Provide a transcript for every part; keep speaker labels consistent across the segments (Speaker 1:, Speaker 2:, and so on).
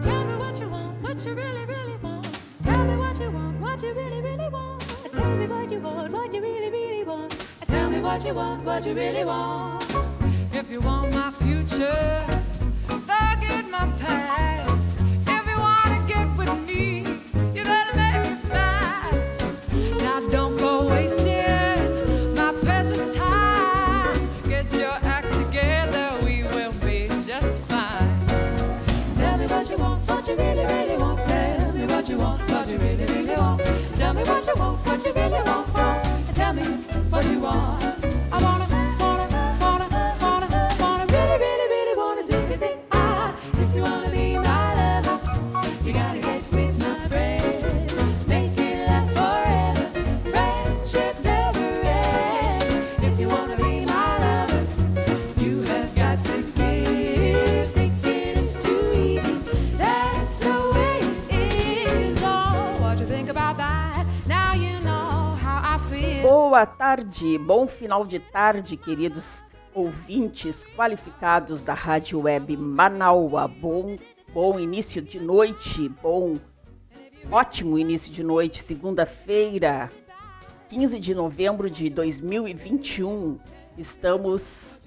Speaker 1: Tell me what you want, what you really, really want. Tell me what you want, what you really, really want. Tell me what you want, what you really, really want. Tell me what you want, what you really want. If you want my future, forget my past. Tell me what you want, what you really want. want. Tell me what you want.
Speaker 2: Tarde, bom final de tarde, queridos ouvintes qualificados da Rádio Web Manaua. Bom, bom início de noite, bom, ótimo início de noite, segunda-feira, 15 de novembro de 2021. Estamos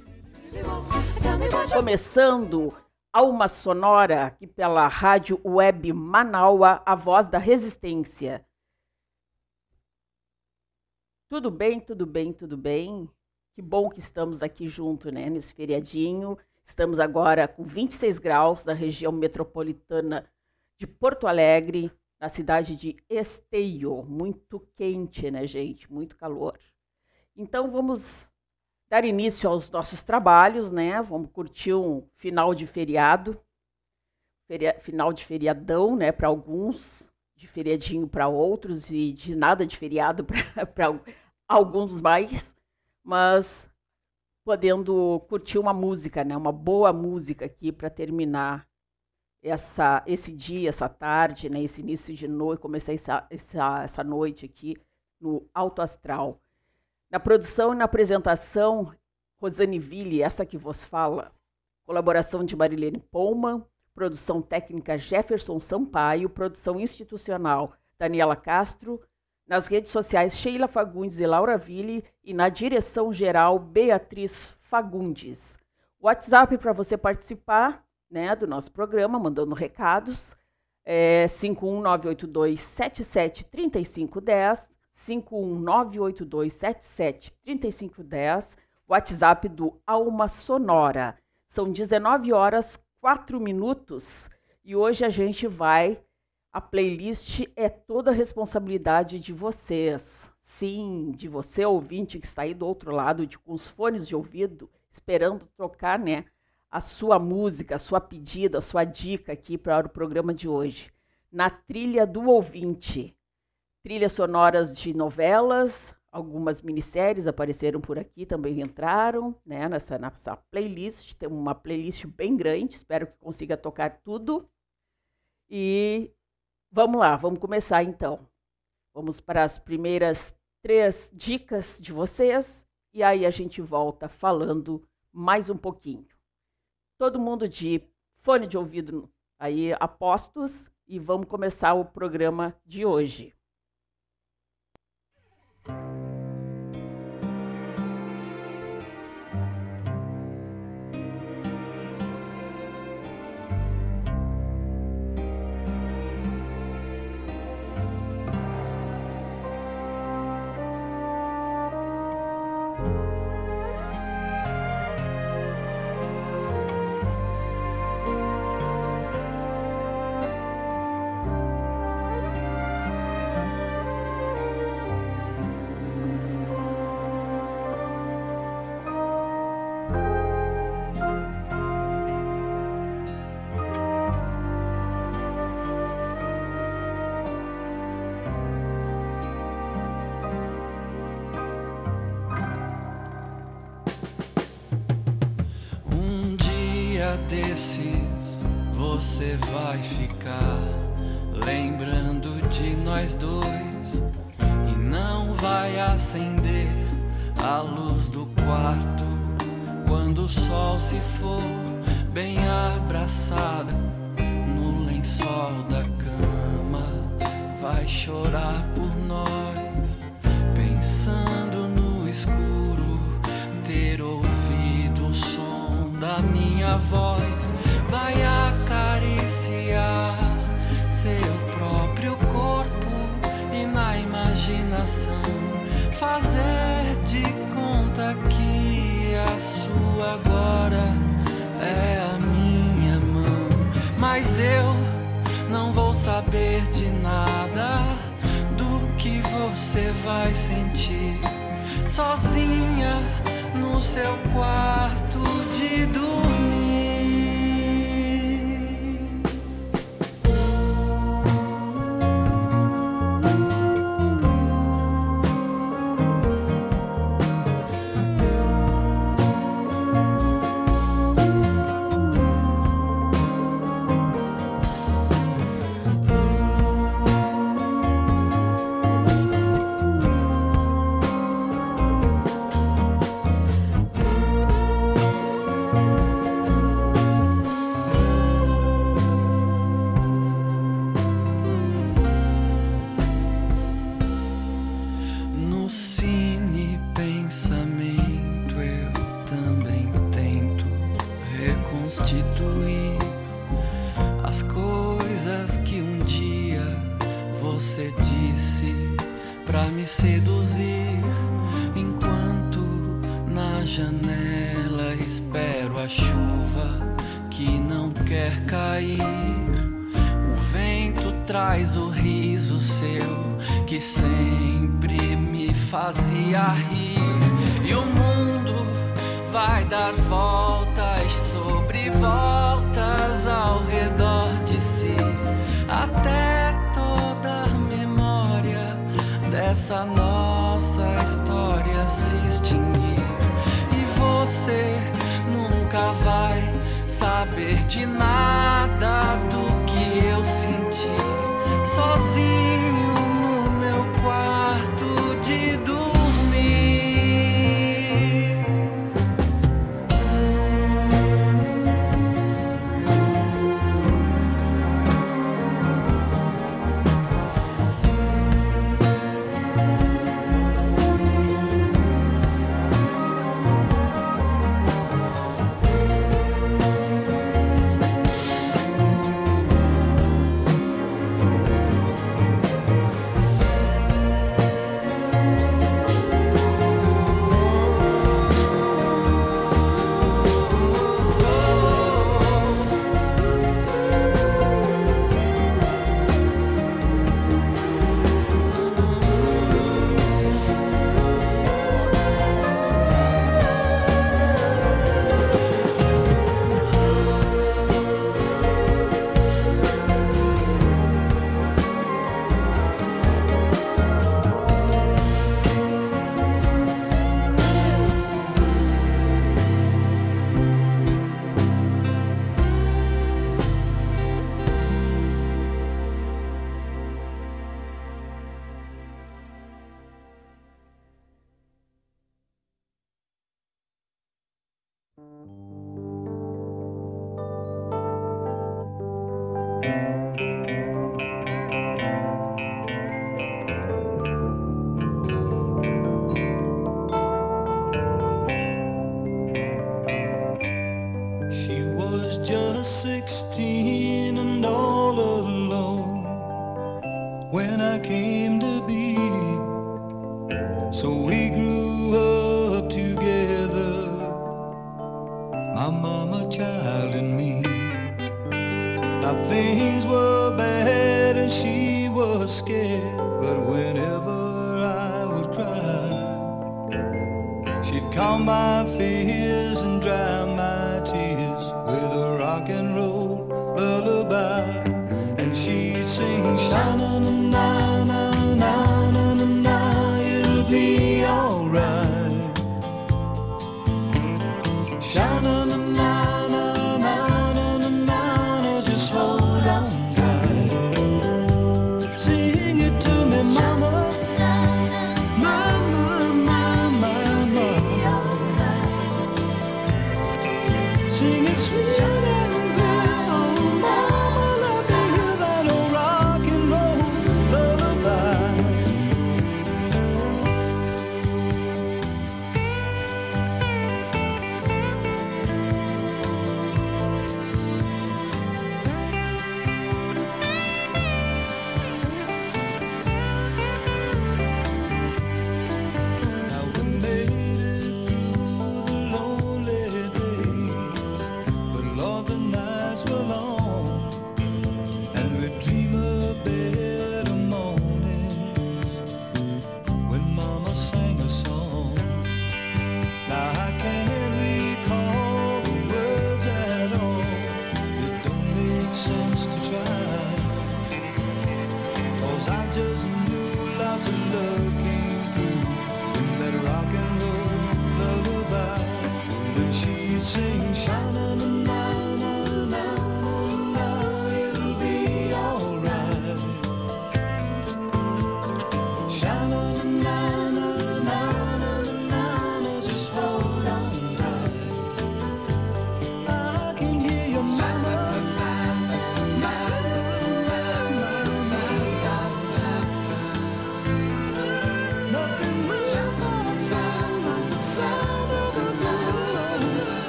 Speaker 2: começando Alma Sonora aqui pela Rádio Web Manaua, a voz da resistência. Tudo bem, tudo bem, tudo bem. Que bom que estamos aqui junto, né, nesse feriadinho. Estamos agora com 26 graus na região metropolitana de Porto Alegre, na cidade de Esteio. Muito quente, né, gente? Muito calor. Então vamos dar início aos nossos trabalhos, né? Vamos curtir um final de feriado, feria- final de feriadão, né? Para alguns, de feriadinho para outros e de nada de feriado para alguns mais, mas podendo curtir uma música, né? Uma boa música aqui para terminar essa esse dia, essa tarde, né? Esse início de noite, começar essa, essa, essa noite aqui no Alto Astral. Na produção e na apresentação, Rosane Ville, essa que vos fala. Colaboração de Marilene Pouman, produção técnica Jefferson Sampaio, produção institucional Daniela Castro, nas redes sociais Sheila Fagundes e Laura Ville e na direção geral Beatriz Fagundes. WhatsApp para você participar né, do nosso programa, mandando recados, é 51982773510, 51982773510, WhatsApp do Alma Sonora. São 19 horas 4 minutos e hoje a gente vai a playlist é toda a responsabilidade de vocês. Sim, de você ouvinte que está aí do outro lado de com os fones de ouvido, esperando tocar, né, a sua música, a sua pedida, a sua dica aqui para o programa de hoje. Na trilha do ouvinte. Trilhas sonoras de novelas, algumas minisséries apareceram por aqui, também entraram, né, nessa, nessa playlist. Tem uma playlist bem grande, espero que consiga tocar tudo. E vamos lá, vamos começar então. Vamos para as primeiras três dicas de vocês e aí a gente volta falando mais um pouquinho. Todo mundo de fone de ouvido aí apostos e vamos começar o programa de hoje.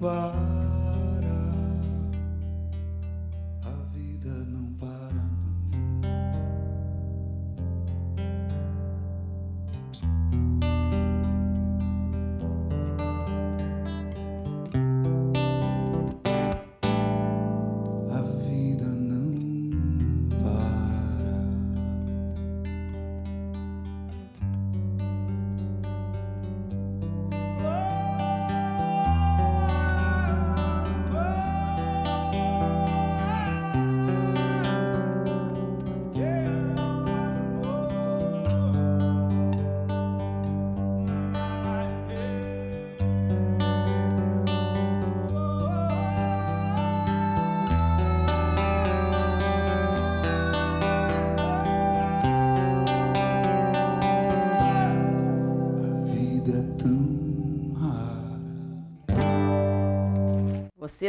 Speaker 3: para.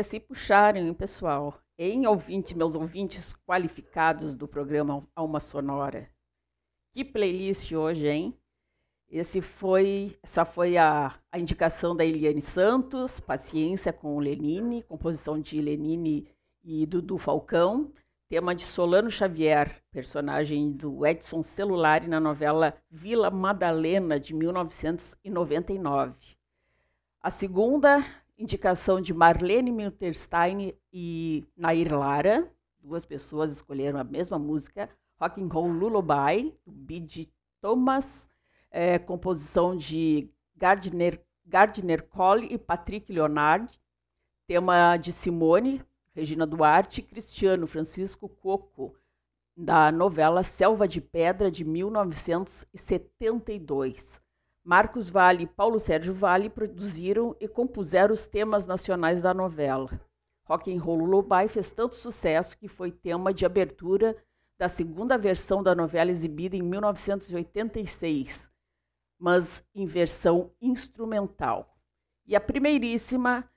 Speaker 2: Vocês se puxaram, hein, pessoal? Em ouvinte, meus ouvintes qualificados do programa Alma Sonora. Que playlist hoje, hein? Esse foi, essa foi a, a indicação da Eliane Santos, Paciência com Lenine, composição de Lenine e Dudu Falcão, tema de Solano Xavier, personagem do Edson Celulari na novela Vila Madalena, de 1999. A segunda indicação de Marlene Milterstein e Nair Lara, duas pessoas escolheram a mesma música, Rock and Roll Lullaby, do Bid Thomas, é, composição de Gardner, Gardner Cole e Patrick Leonard, tema de Simone, Regina Duarte e Cristiano Francisco Coco, da novela Selva de Pedra, de 1972. Marcos Vale e Paulo Sérgio Vale produziram e compuseram os temas nacionais da novela. Rock and Roll Lullaby fez tanto sucesso que foi tema de abertura da segunda versão da novela exibida em 1986, mas em versão instrumental. E a primeiríssima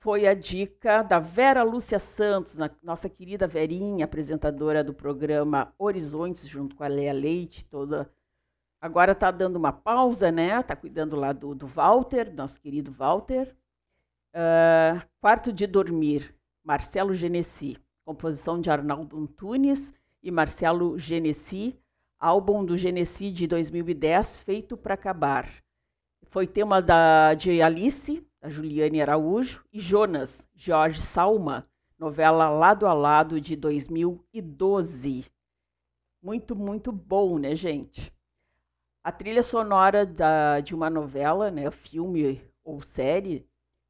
Speaker 2: foi a dica da Vera Lúcia Santos, nossa querida Verinha, apresentadora do programa Horizontes, junto com a Lea Leite, toda. Agora está dando uma pausa, né? Está cuidando lá do, do Walter, nosso querido Walter. Ah, Quarto de Dormir, Marcelo Genesi, composição de Arnaldo Antunes e Marcelo Genesi, álbum do Genesi de 2010, Feito para Acabar. Foi tema da, de Alice, da Juliane Araújo, e Jonas, Jorge Salma, novela Lado a Lado de 2012. Muito, muito bom, né, gente? A trilha sonora da, de uma novela, né, filme ou série,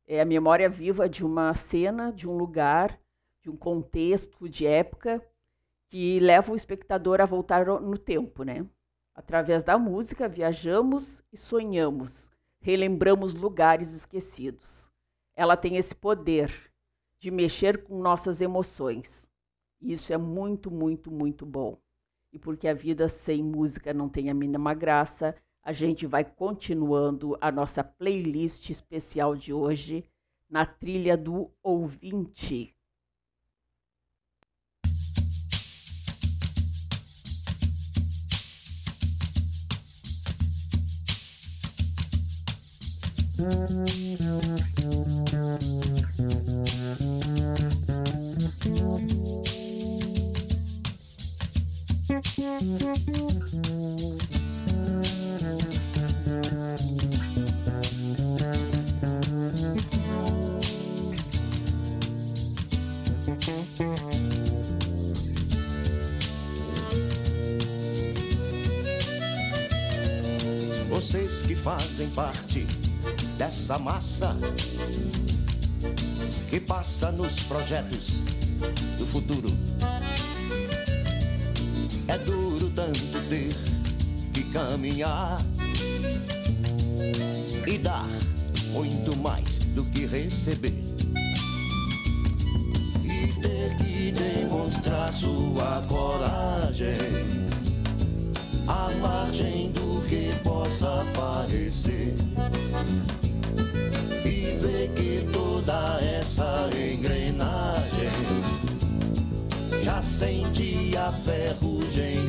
Speaker 2: é a memória viva de uma cena, de um lugar, de um contexto, de época, que leva o espectador a voltar no tempo, né? Através da música, viajamos e sonhamos, relembramos lugares esquecidos. Ela tem esse poder de mexer com nossas emoções. Isso é muito, muito, muito bom. E porque a vida sem música não tem a mínima graça, a gente vai continuando a nossa playlist especial de hoje na trilha do ouvinte.
Speaker 4: Vocês que fazem parte dessa massa que passa nos projetos do futuro. É duro tanto ter que caminhar e dar muito mais do que receber. E ter que demonstrar sua coragem à margem do que possa parecer e ver que toda essa engrenagem já sentia ferrugem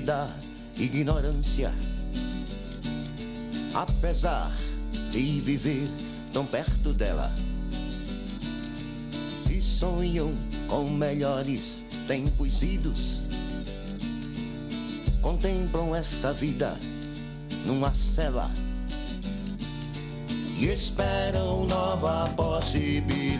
Speaker 4: da ignorância, apesar de viver tão perto dela. E sonham com melhores tempos idos. Contemplam essa vida numa cela e esperam nova possibilidade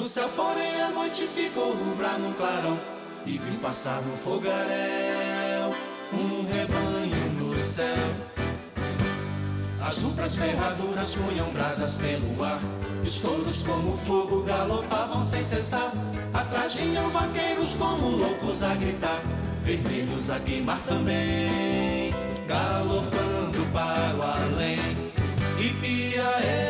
Speaker 5: No céu, porém, a noite ficou rubra num clarão. E vi passar no fogaréu um rebanho no céu. As rubras ferraduras punham brasas pelo ar. Estouros como fogo galopavam sem cessar. Atrás vinham os vaqueiros como loucos a gritar. Vermelhos a queimar também. Galopando para o além. Ipiaê, Ipiaô,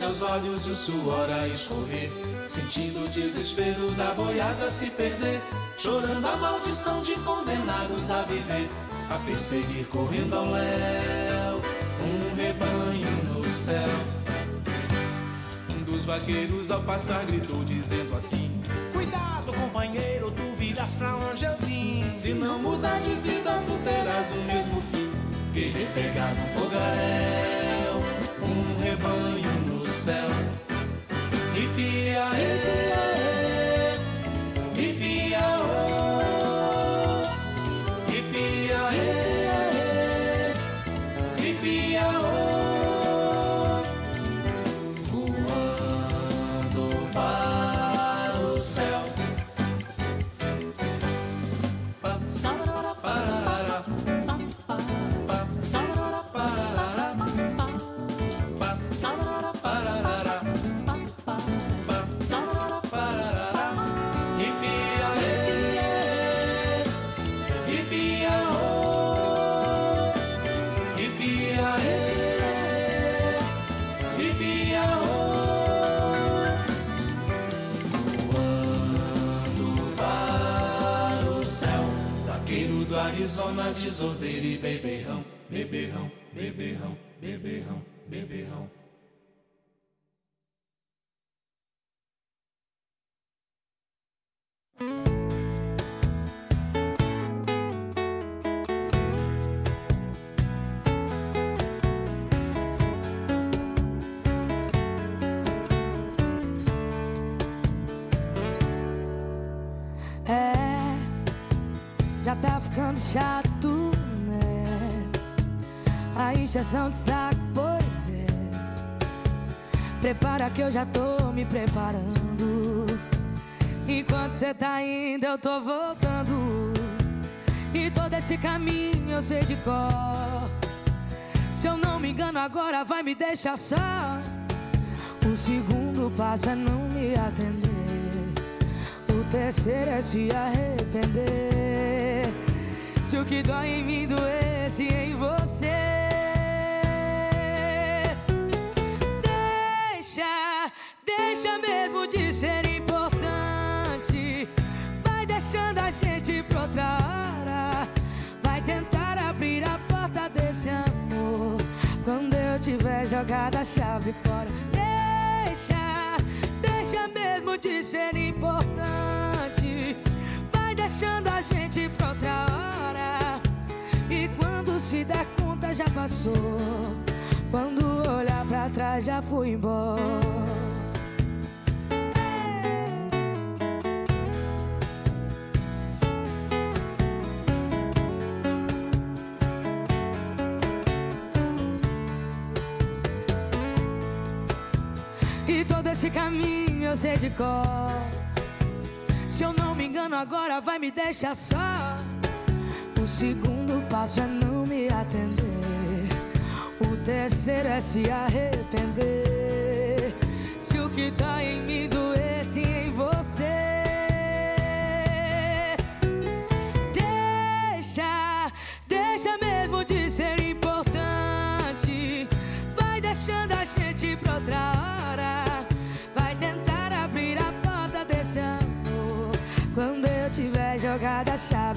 Speaker 5: seus olhos e o suor a escorrer. Sentindo o desespero da boiada se perder. Chorando a maldição de condenados a viver. A perseguir correndo ao léu. Um rebanho no céu. Um dos vaqueiros ao passar gritou dizendo assim:
Speaker 6: Cuidado, companheiro, tu virás pra onde eu vim.
Speaker 5: Se não mudar de vida, tu terás o mesmo fim. Querer pegar no fogaréu, um rebanho céu. Ipiaê, do Arizona, desordeiro e beberrão, beberrão, beberrão, beberrão, beberrão.
Speaker 7: É, já tô me preparando. Enquanto cê tá indo, eu tô voltando. E todo esse caminho eu sei de cor. Se eu não me engano, agora vai me deixar só. O segundo passo é não me atender. O terceiro é se arrepender. Se o que dói em mim doesse em você. Deixa mesmo de ser importante. Vai deixando a gente pra outra hora. Vai tentar abrir a porta desse amor. Quando eu tiver jogado a chave fora. Deixa, deixa mesmo de ser importante. Vai deixando a gente pra outra hora. E quando se der conta já passou. Quando olhar pra trás já fui embora. Esse caminho eu sei de cor. Se eu não me engano, agora vai me deixar só. O segundo passo é não me atender. O terceiro é se arrepender. Se o que tá em mim doesse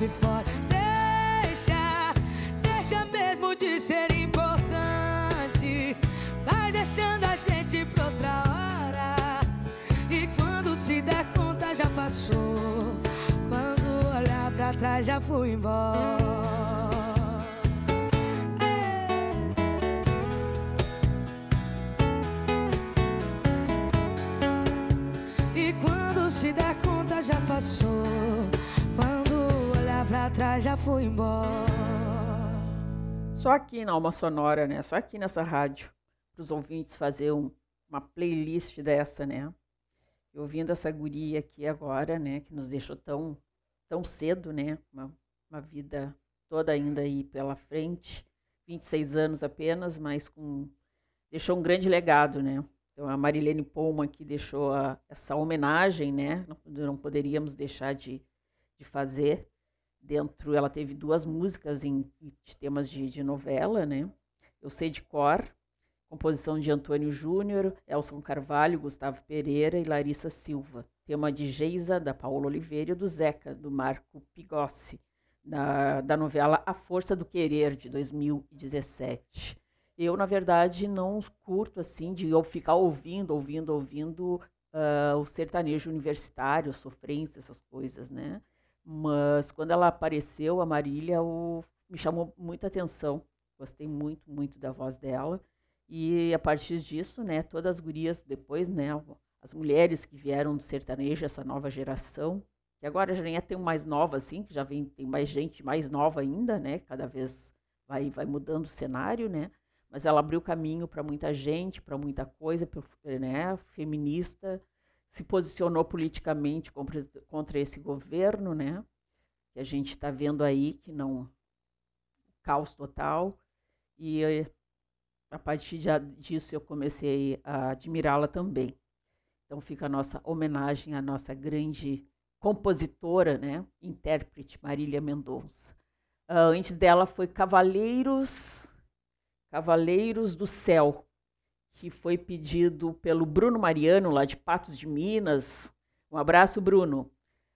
Speaker 7: fora. Deixa, deixa mesmo de ser importante. Vai deixando a gente pra outra hora. E quando se der conta já passou. Quando olhar pra trás, já fui embora. E quando se der conta, já passou. Quando pra trás, já embora.
Speaker 2: Só aqui na Alma Sonora, né? Só aqui nessa rádio, para os ouvintes fazer um, uma playlist dessa, né? E ouvindo essa guria aqui agora, né? Que nos deixou tão, tão cedo, né? Uma, uma vida toda ainda aí pela frente. 26 anos apenas, mas com deixou um grande legado, né? Então a Marilene Poma que deixou a, essa homenagem, né? Não, não poderíamos deixar de, de fazer. Dentro, ela teve duas músicas em, de temas de, de novela, né? Eu sei de cor, composição de Antônio Júnior, Elson Carvalho, Gustavo Pereira e Larissa Silva. Tema de Geisa, da Paola Oliveira e do Zeca, do Marco Pigossi, da, da novela A Força do Querer, de 2017. Eu, na verdade, não curto assim de eu ficar ouvindo, ouvindo, ouvindo uh, o sertanejo universitário, sofrência, essas coisas, né? Mas quando ela apareceu, a Marília, o, me chamou muita atenção. Gostei muito, muito da voz dela. E a partir disso, né, todas as gurias depois, né, as mulheres que vieram do sertanejo, essa nova geração, que agora já nem é tão mais nova assim, que já vem, tem mais gente mais nova ainda, né, cada vez vai, vai mudando o cenário, né, mas ela abriu caminho para muita gente, para muita coisa, né, feminista, se posicionou politicamente contra, esse governo, né, que a gente está vendo aí que não caos total e a partir disso eu comecei a admirá-la também. Então fica a nossa homenagem à nossa grande compositora, né, intérprete Marília Mendonça. Uh, antes dela foi Cavaleiros, Cavaleiros do Céu, que foi pedido pelo Bruno Mariano, lá de Patos de Minas. Um abraço, Bruno.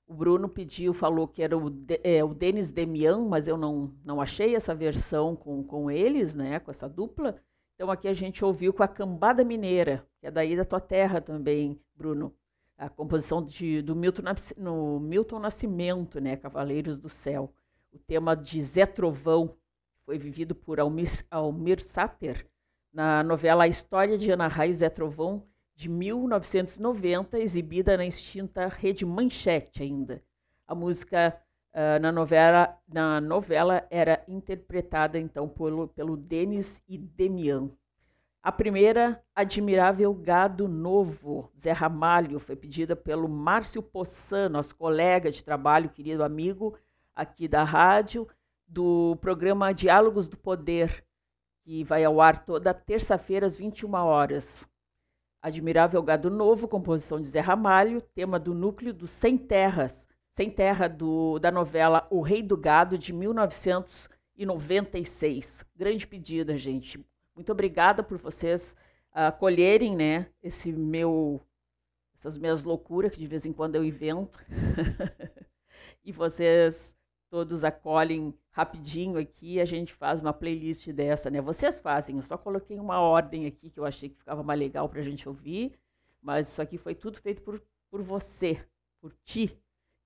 Speaker 2: O Bruno pediu, falou que era o, é, o Denis Demian, mas eu não, não achei essa versão com, com eles, né, com essa dupla. Então aqui a gente ouviu com a Cambada Mineira, que é daí da tua terra também, Bruno. A composição de, do Milton, no Milton Nascimento, né, Cavaleiros do Céu. O tema de Zé Trovão foi vivido por Almir, Almir Sater na novela A História de Ana Raio Zé Trovão, de 1990, exibida na extinta Rede Manchete ainda. A música uh, na, novela, na novela era interpretada então pelo, pelo Denis e Demian. A primeira, Admirável Gado Novo, Zé Ramalho, foi pedida pelo Márcio Poçan, nosso colega de trabalho, querido amigo aqui da rádio, do programa Diálogos do Poder, que vai ao ar toda terça-feira às 21 horas. Admirável Gado Novo, composição de Zé Ramalho, tema do núcleo dos Sem Terras, sem Terra do, da novela O Rei do Gado, de 1996. Grande pedida, gente. Muito obrigada por vocês acolherem né, esse meu, essas minhas loucuras que de vez em quando eu invento. e vocês todos acolhem rapidinho aqui, a gente faz uma playlist dessa, né? Vocês fazem, eu só coloquei uma ordem aqui que eu achei que ficava mais legal para a gente ouvir, mas isso aqui foi tudo feito por, por você, por ti,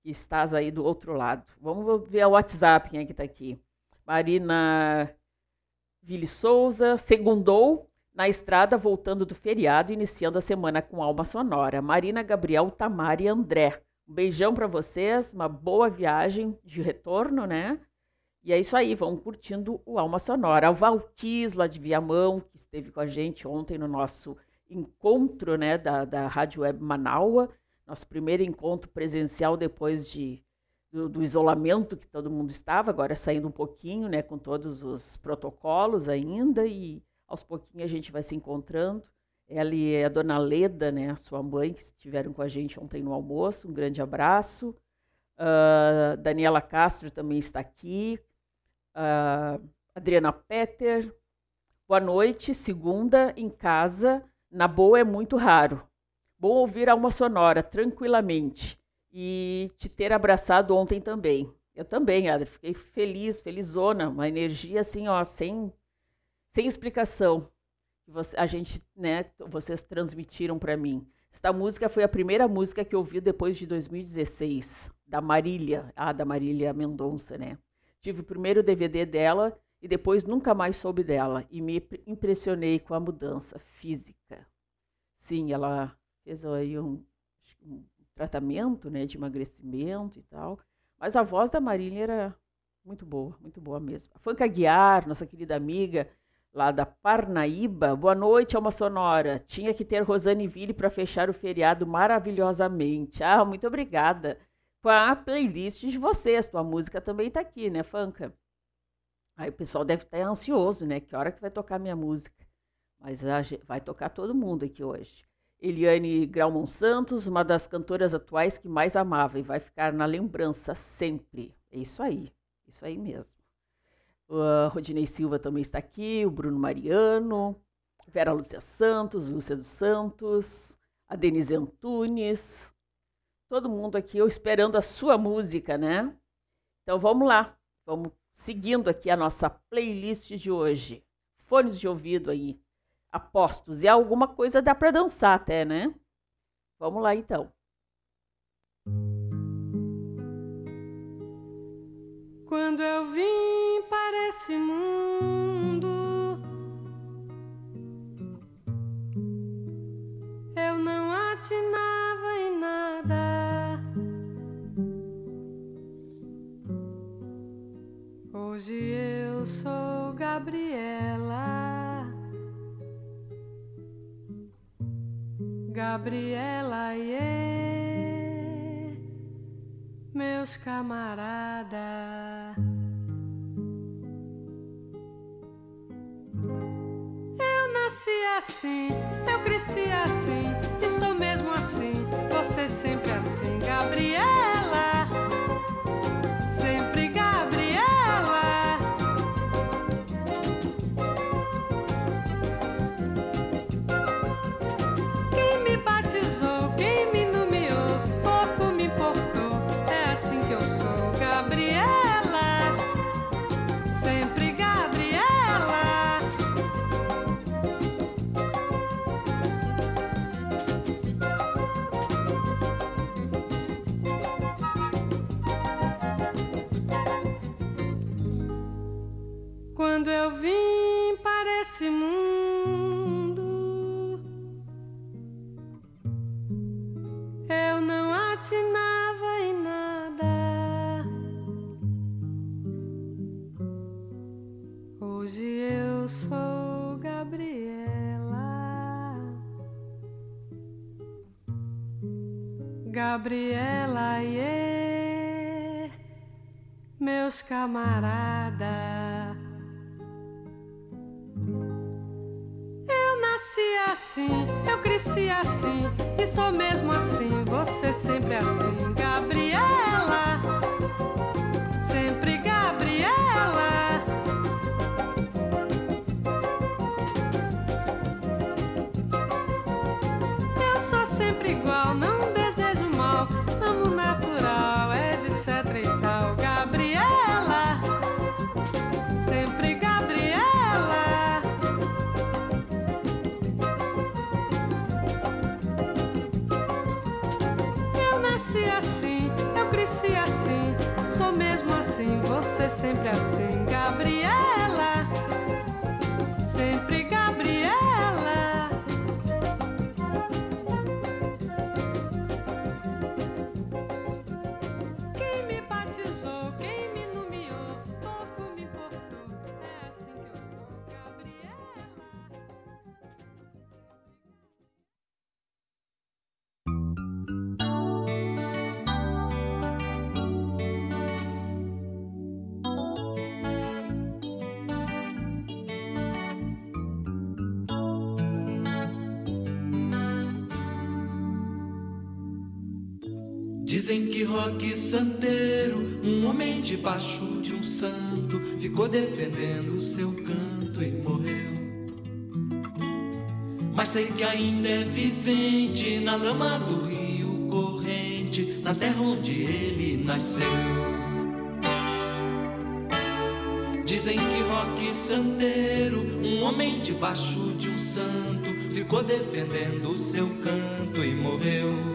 Speaker 2: que estás aí do outro lado. Vamos ver o WhatsApp, quem é que está aqui. Marina Vili Souza, segundou na estrada, voltando do feriado, iniciando a semana com alma sonora. Marina, Gabriel, Tamara e André. Um beijão para vocês, uma boa viagem de retorno, né? E é isso aí, vão curtindo o Alma Sonora. O Valquis, lá de Viamão, que esteve com a gente ontem no nosso encontro né, da, da Rádio Web Manaua, nosso primeiro encontro presencial depois de, do, do, isolamento que todo mundo estava, agora saindo um pouquinho, né, com todos os protocolos ainda, e aos pouquinhos a gente vai se encontrando. Ela e a dona Leda, né, a sua mãe, que estiveram com a gente ontem no almoço, um grande abraço. Uh, Daniela Castro também está aqui. Uh, Adriana Petter. Boa noite, segunda, em casa. Na boa é muito raro. Bom ouvir a alma sonora tranquilamente e te ter abraçado ontem também. Eu também, Adri, fiquei feliz, felizona, uma energia assim, ó, sem, sem explicação. Você, a gente, né, vocês transmitiram para mim. Esta música foi a primeira música que eu ouvi depois de 2016, da Marília, ah, da Marília Mendonça, né? Tive o primeiro DVD dela e depois nunca mais soube dela e me impressionei com a mudança física. Sim, ela fez aí um, um tratamento, né, de emagrecimento e tal, mas a voz da Marília era muito boa, muito boa mesmo. A Fanca Guiar, nossa querida amiga, lá da Parnaíba. Boa noite, Alma Sonora. Tinha que ter Rosane Ville para fechar o feriado maravilhosamente. Ah, muito obrigada. Com a playlist de vocês, tua música também está aqui, né, Fanca? Aí o pessoal deve estar ansioso, né? Que hora que vai tocar minha música? Mas vai tocar todo mundo aqui hoje. Eliane Grauman Santos, uma das cantoras atuais que mais amava e vai ficar na lembrança sempre. É isso aí, isso aí mesmo. O Rodinei Silva também está aqui, o Bruno Mariano, Vera Lúcia Santos, Lúcia dos Santos, a Denise Antunes, todo mundo aqui, eu esperando a sua música, né? Então vamos lá, vamos seguindo aqui a nossa playlist de hoje. Fones de ouvido aí, apostos, e alguma coisa dá para dançar até, né? Vamos lá então.
Speaker 8: Quando eu vim para esse mundo, eu não atinava em nada. Hoje eu sou Gabriela. Gabriela, yeah meus camaradas. Eu nasci assim, eu cresci assim, e sou mesmo assim, você sempre assim, Gabriela. Sempre Quando eu vim para esse mundo, eu não atinava em nada. Hoje eu sou Gabriela. Gabriela, yeah, meus camaradas. Nasci assim, eu cresci assim, e sou mesmo assim, você sempre assim, Gabriela. Sempre Gabriela. Sempre assim, Gabriela,
Speaker 9: Dizem que Roque Santeiro, um homem debaixo de um santo, ficou defendendo o seu canto e morreu. Mas sei que ainda é vivente na lama do rio corrente, na terra onde ele nasceu. Dizem que Roque Santeiro, um homem debaixo de um santo, ficou defendendo o seu canto e morreu.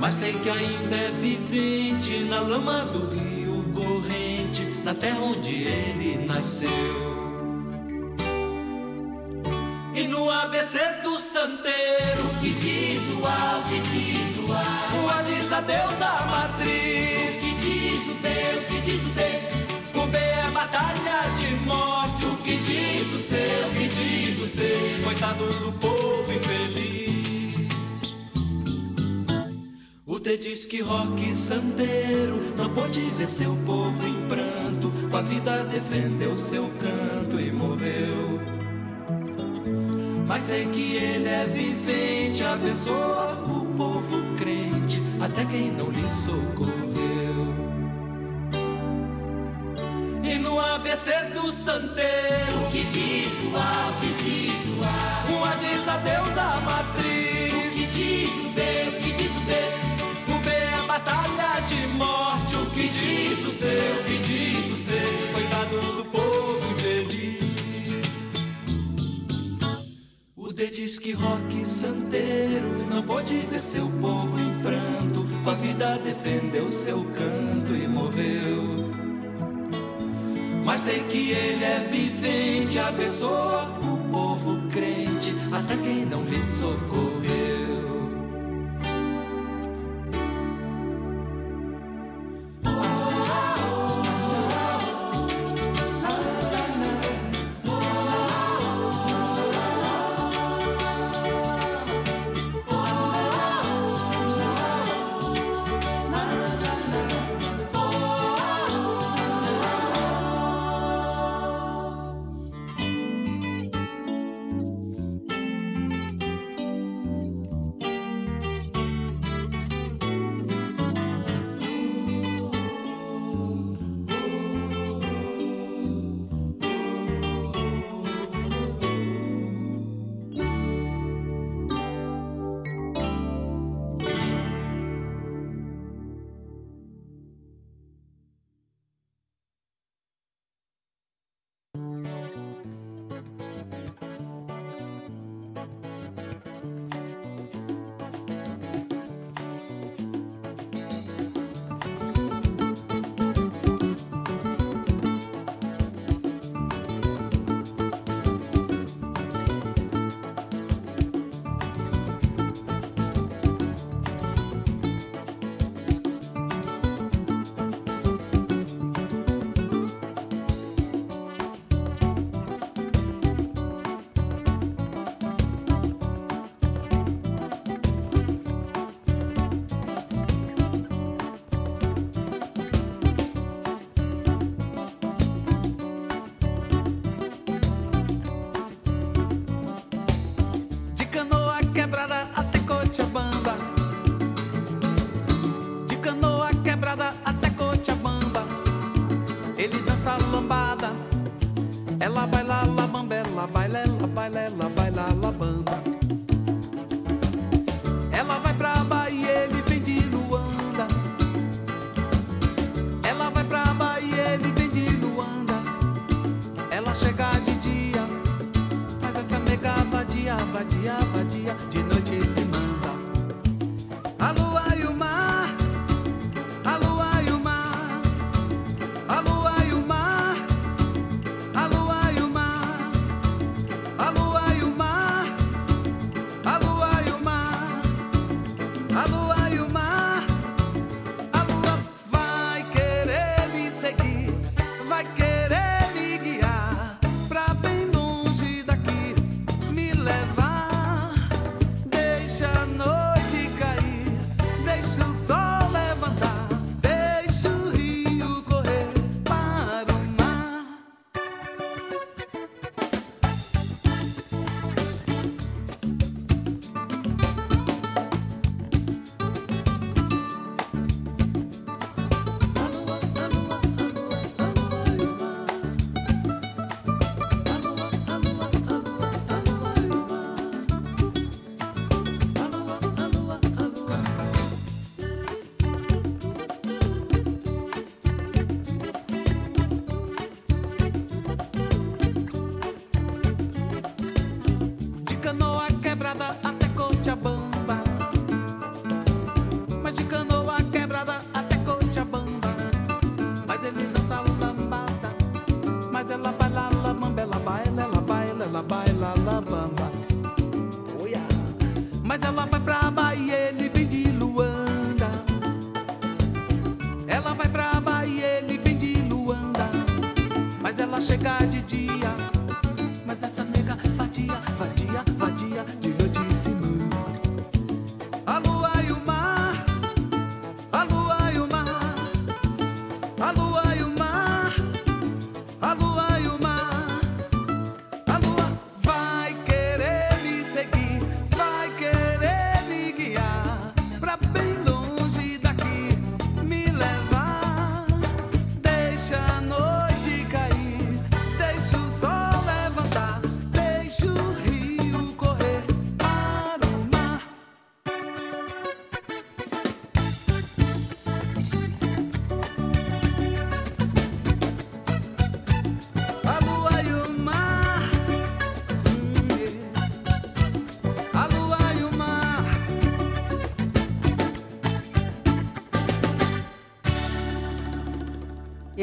Speaker 9: Mas sei que ainda é vivente na lama do rio corrente, na terra onde ele nasceu. E no ABC do santeiro, que diz o A, que diz o A, o A diz a Deus a matriz, que diz o D, o que diz o D, o B é batalha de morte, o que diz o C, o que diz o C, coitado do povo infeliz. D diz que rock santeiro não pôde ver seu povo em pranto, com a vida defendeu seu canto e morreu. Mas sei que ele é vivente, abençoa o povo crente, até quem não lhe socorreu. E no ABC do santeiro, o que diz o A, o que diz o A, o A diz a Deus a matriz, o que diz o B, o que batalha de morte, o que diz o C, o que diz o C, coitado do povo infeliz. O D diz que rock santeiro não pode ver seu povo em pranto, com a vida defendeu seu canto e morreu. Mas sei que ele é vivente, abençoa o povo crente, até quem não lhe socorreu.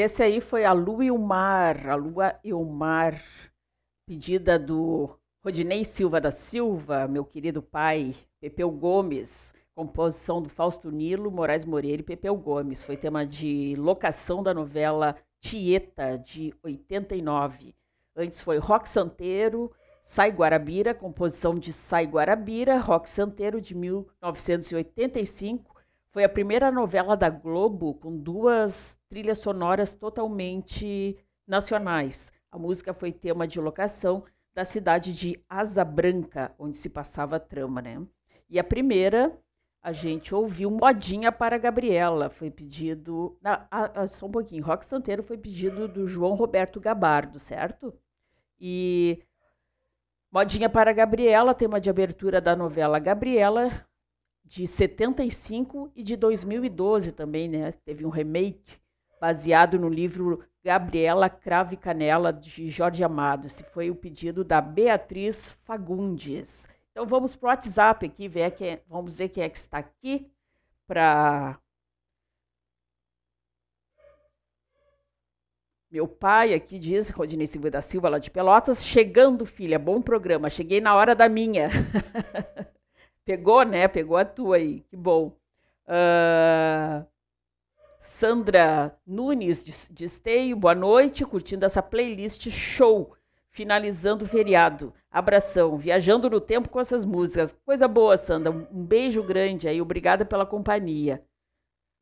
Speaker 2: Esse aí foi a Lua e o Mar, a Lua e o Mar, pedida do Rodinei Silva da Silva, meu querido pai, Pepeu Gomes, composição do Fausto Nilo, Moraes Moreira e Pepeu Gomes. Foi tema de locação da novela Tieta, de 89. Antes foi Rock Santeiro, Sai Guarabira, composição de Sai Guarabira, Rock Santeiro, de 1985 foi a primeira novela da Globo com duas trilhas sonoras totalmente nacionais. A música foi tema de locação da cidade de Asa Branca, onde se passava a trama, né? E a primeira, a gente ouviu Modinha para Gabriela, foi pedido. Ah, ah, só um pouquinho, Rock Santeiro foi pedido do João Roberto Gabardo, certo? E Modinha para Gabriela, tema de abertura da novela Gabriela, de 75 e de 2012 também, né? Teve um remake baseado no livro Gabriela Cravo e Canela de Jorge Amado. Esse foi o pedido da Beatriz Fagundes. Então vamos para o WhatsApp aqui, ver quem, vamos ver quem é que está aqui para Meu pai aqui diz, Rodinei Silva da Silva, lá de Pelotas, chegando, filha, bom programa, cheguei na hora da minha. Pegou, né? Pegou a tua aí, que bom. Uh, Sandra Nunes de, Esteio, boa noite, curtindo essa playlist show, finalizando o feriado. Abração, viajando no tempo com essas músicas. Coisa boa, Sandra. Um beijo grande aí, obrigada pela companhia.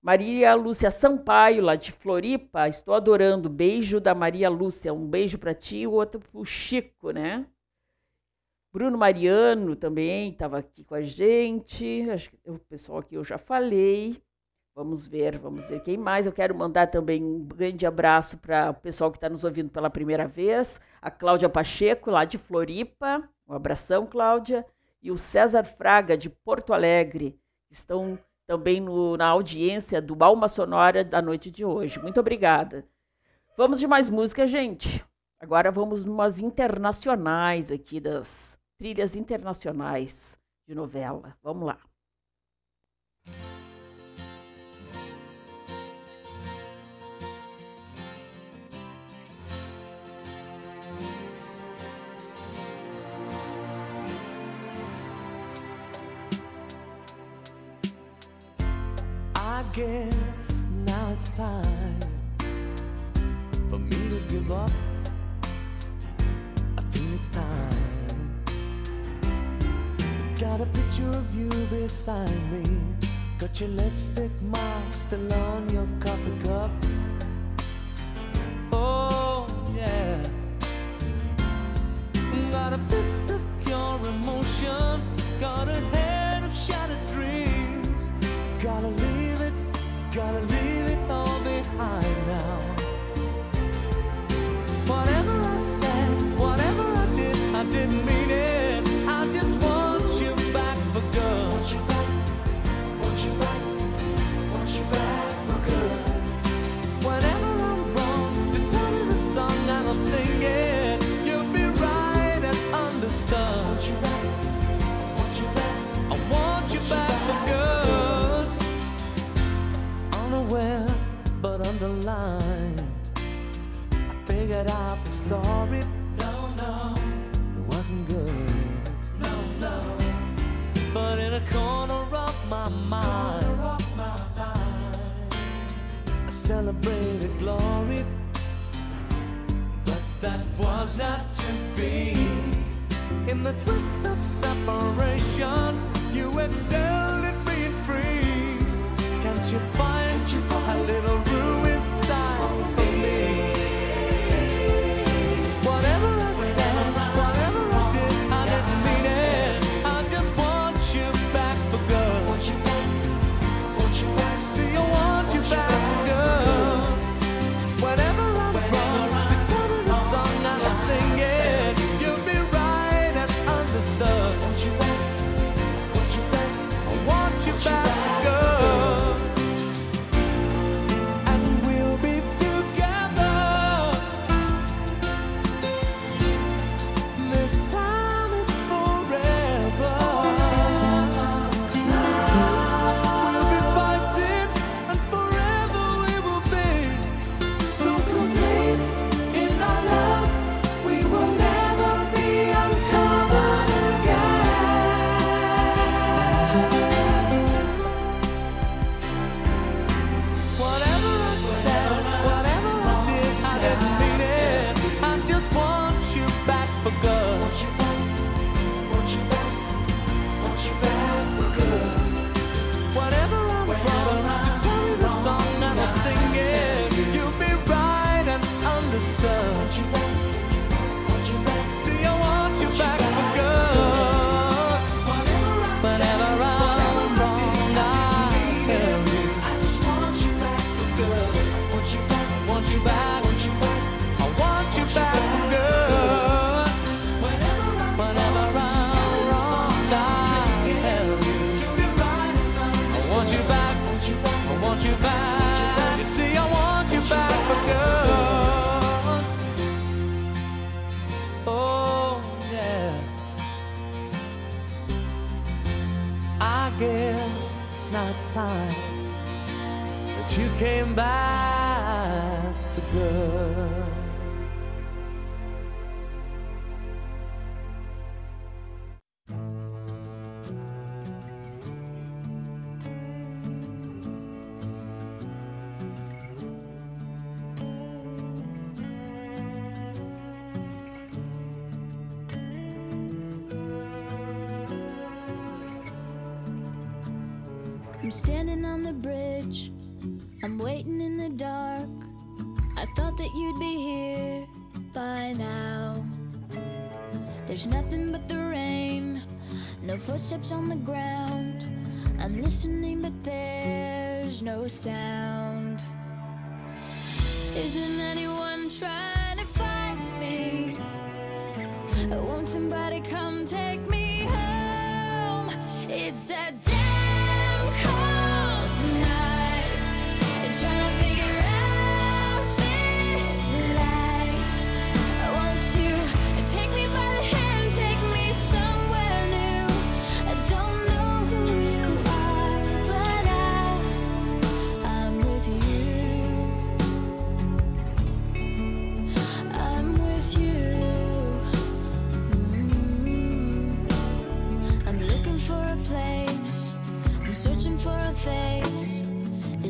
Speaker 2: Maria Lúcia Sampaio, lá de Floripa, estou adorando. Beijo da Maria Lúcia, um beijo para ti e o outro pro Chico, né? Bruno Mariano também estava aqui com a gente. Acho que o pessoal aqui eu já falei. Vamos ver, vamos ver quem mais. Eu quero mandar também um grande abraço para o pessoal que está nos ouvindo pela primeira vez. A Cláudia Pacheco, lá de Floripa. Um abração, Cláudia. E o César Fraga, de Porto Alegre. Estão também no, na audiência do Alma Sonora da noite de hoje. Muito obrigada. Vamos de mais música, gente. Agora vamos umas internacionais aqui das trilhas internacionais de novela. Vamos lá.
Speaker 10: I guess now it's time for me to give up. I feel it's time. Got a picture of you beside me. Got your lipstick mark still on your coffee cup. Oh, yeah. Got a fist of pure emotion. Got a head of shattered dreams. Gotta leave it, gotta leave
Speaker 11: footsteps on the ground. I'm listening, but there's no sound. Isn't anyone trying to find me? Won't somebody come take me home? It's that day.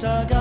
Speaker 2: dug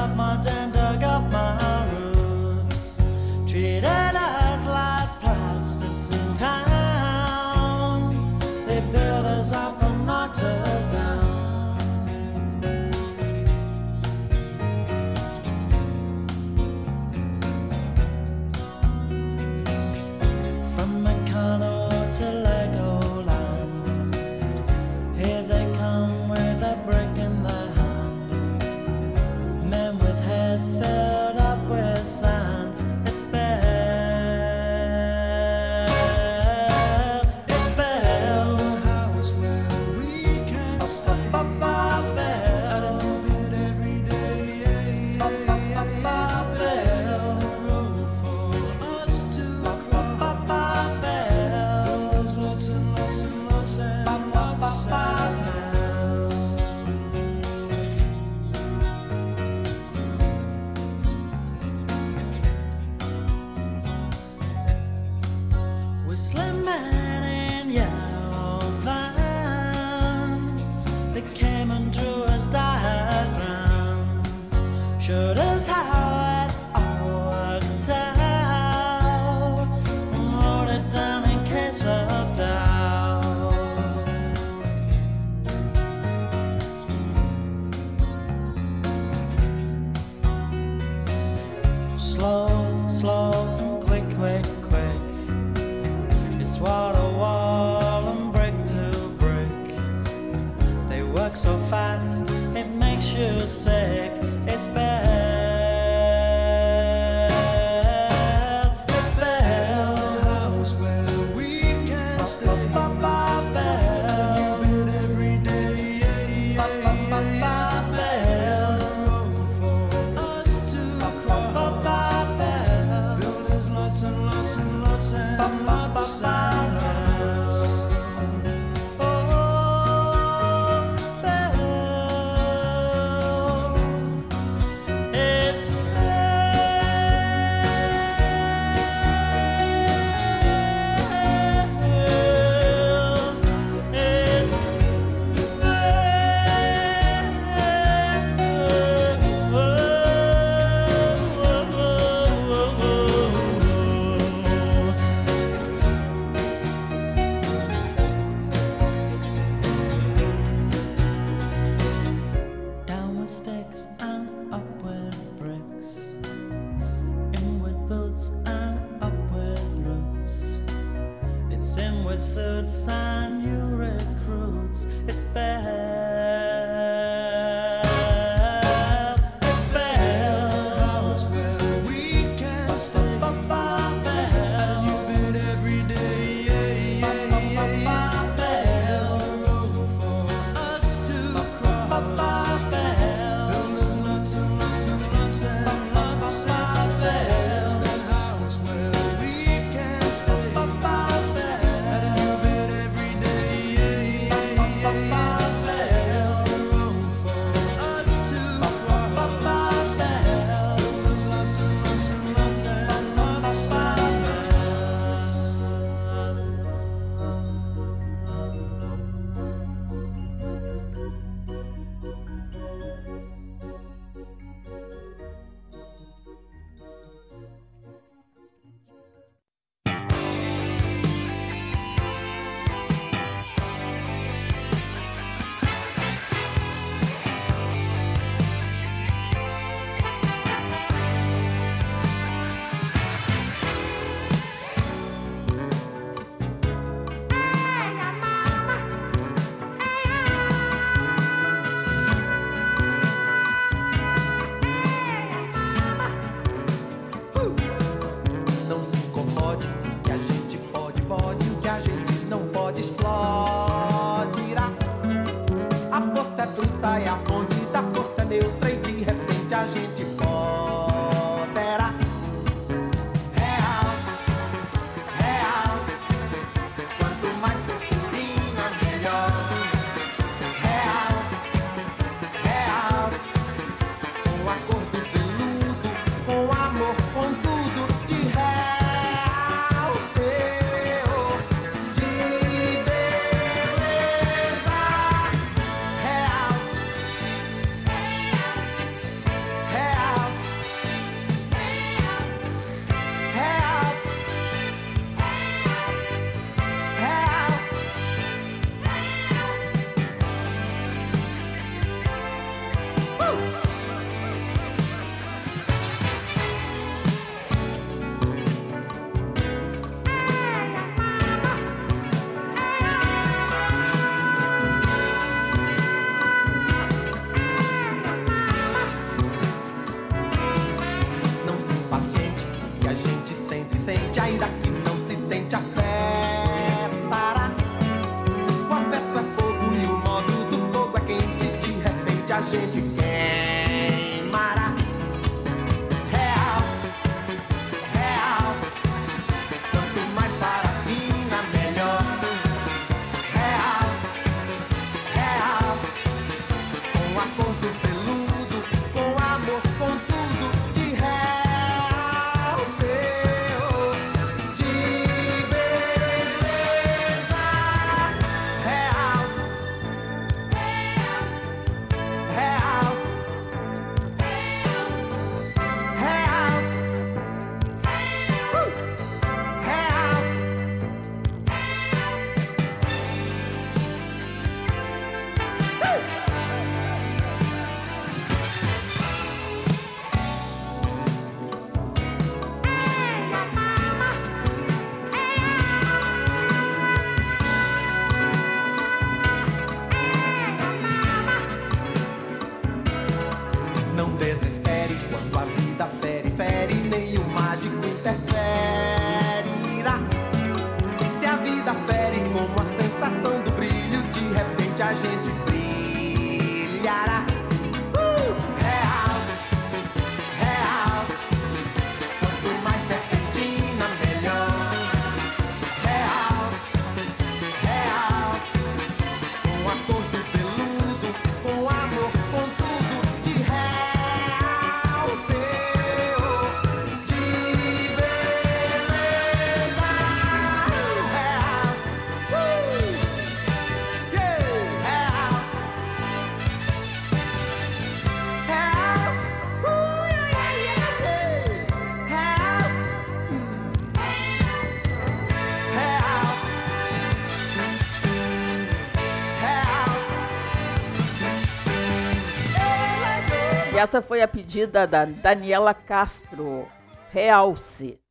Speaker 2: Essa foi a pedida da Daniela Castro, Realce.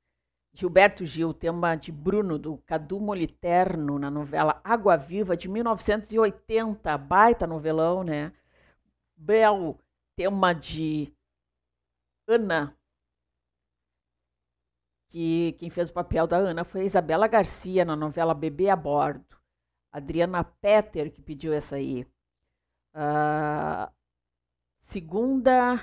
Speaker 2: Gilberto Gil, tema de Bruno, do Cadu Moliterno, na novela Água Viva, de 1980. Baita novelão, né? Bel, tema de Ana, que quem fez o papel da Ana foi a Isabela Garcia, na novela Bebê a Bordo. Adriana Petter, que pediu essa aí. Ah, segunda,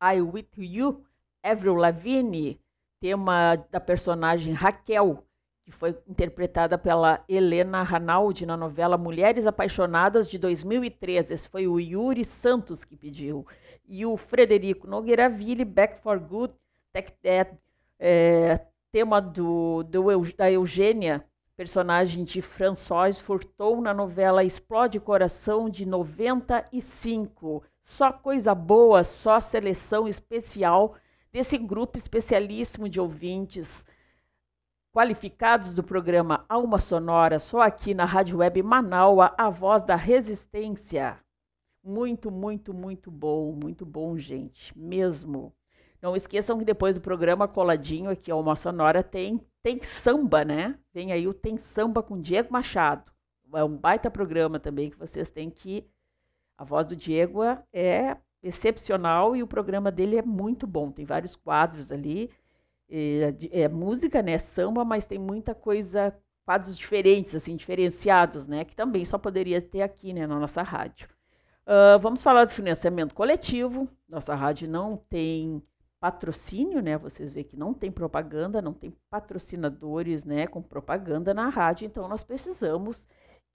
Speaker 2: I With You, Avril Lavigne, tema da personagem Raquel, que foi interpretada pela Helena Ranaldi na novela Mulheres Apaixonadas de 2013. Esse foi o Yuri Santos que pediu. E o Frederico Nogueira Ville, Back for Good, Tech Dead, é, tema do, do da Eugênia, personagem de François Furtou na novela Explode Coração de 95. Só coisa boa, só seleção especial desse grupo especialíssimo de ouvintes qualificados do programa Alma Sonora, só aqui na Rádio Web Manaua, a voz da resistência. Muito, muito, muito bom, muito bom, gente, mesmo. Não esqueçam que depois do programa coladinho aqui Alma Sonora tem tem samba, né? Vem aí o Tem Samba com Diego Machado. É um baita programa também que vocês têm que a voz do Diego é excepcional e o programa dele é muito bom. Tem vários quadros ali. É, é música, né? Samba, mas tem muita coisa, quadros diferentes, assim, diferenciados, né? Que também só poderia ter aqui, né, na nossa rádio. Ah, vamos falar do financiamento coletivo. Nossa rádio não tem patrocínio, né? Vocês veem que não tem propaganda, não tem patrocinadores, né, com propaganda na rádio, então nós precisamos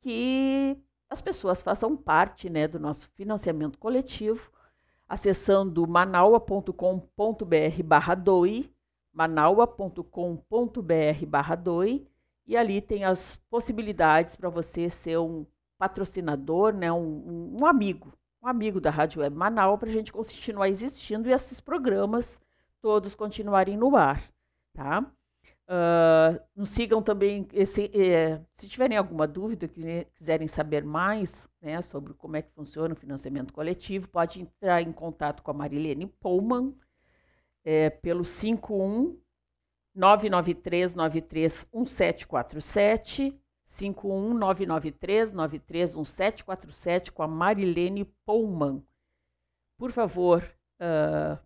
Speaker 2: que as pessoas façam parte, né, do nosso financiamento coletivo, acessando manaua.com.br barra doe, manaua.com.br barra doe, e ali tem as possibilidades para você ser um patrocinador, né, um- um amigo, um amigo da Rádio Web Manaus, para a gente continuar existindo e esses programas todos continuarem no ar, tá? Ah, nos sigam também, esse, eh, se tiverem alguma dúvida, que quiserem saber mais né, sobre como é que funciona o financiamento coletivo, pode entrar em contato com a Marilene Pullman eh, pelo 51 993 93 1747 51 993 93 1747 com a Marilene Pullman. Por favor, ah,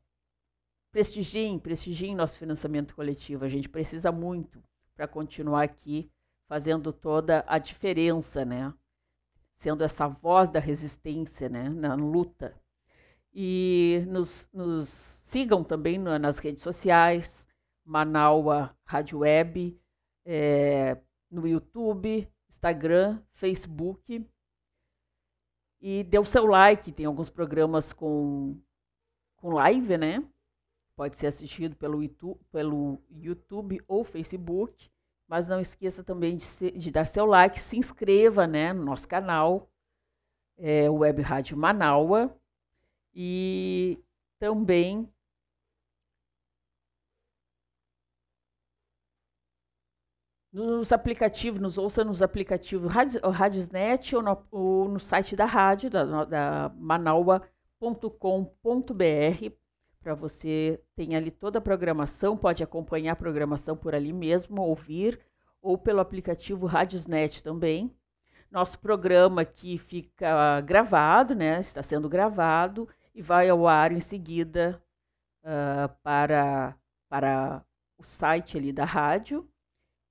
Speaker 2: prestigiem, prestigiem nosso financiamento coletivo. A gente precisa muito para continuar aqui fazendo toda a diferença, né? Sendo essa voz da resistência, né? Na luta. E nos, nos sigam também na- nas redes sociais, Manaua Rádio Web, eh, no YouTube, Instagram, Facebook. E dê o seu like, tem alguns programas com, com live, né? Pode ser assistido pelo YouTube, pelo YouTube ou Facebook. Mas não esqueça também de, de dar seu like, se inscreva né, no nosso canal, é, Web Rádio Manaua. E também nos aplicativos, nos ouça nos aplicativos Rádio- Radiosnet ou no, ou no site da rádio, da, da manaua.com.br, para você tem ali toda a programação, pode acompanhar a programação por ali mesmo, ouvir, ou pelo aplicativo Radiosnet também. Nosso programa aqui fica gravado, né? Está sendo gravado e vai ao ar em seguida ah, para, para o site ali da rádio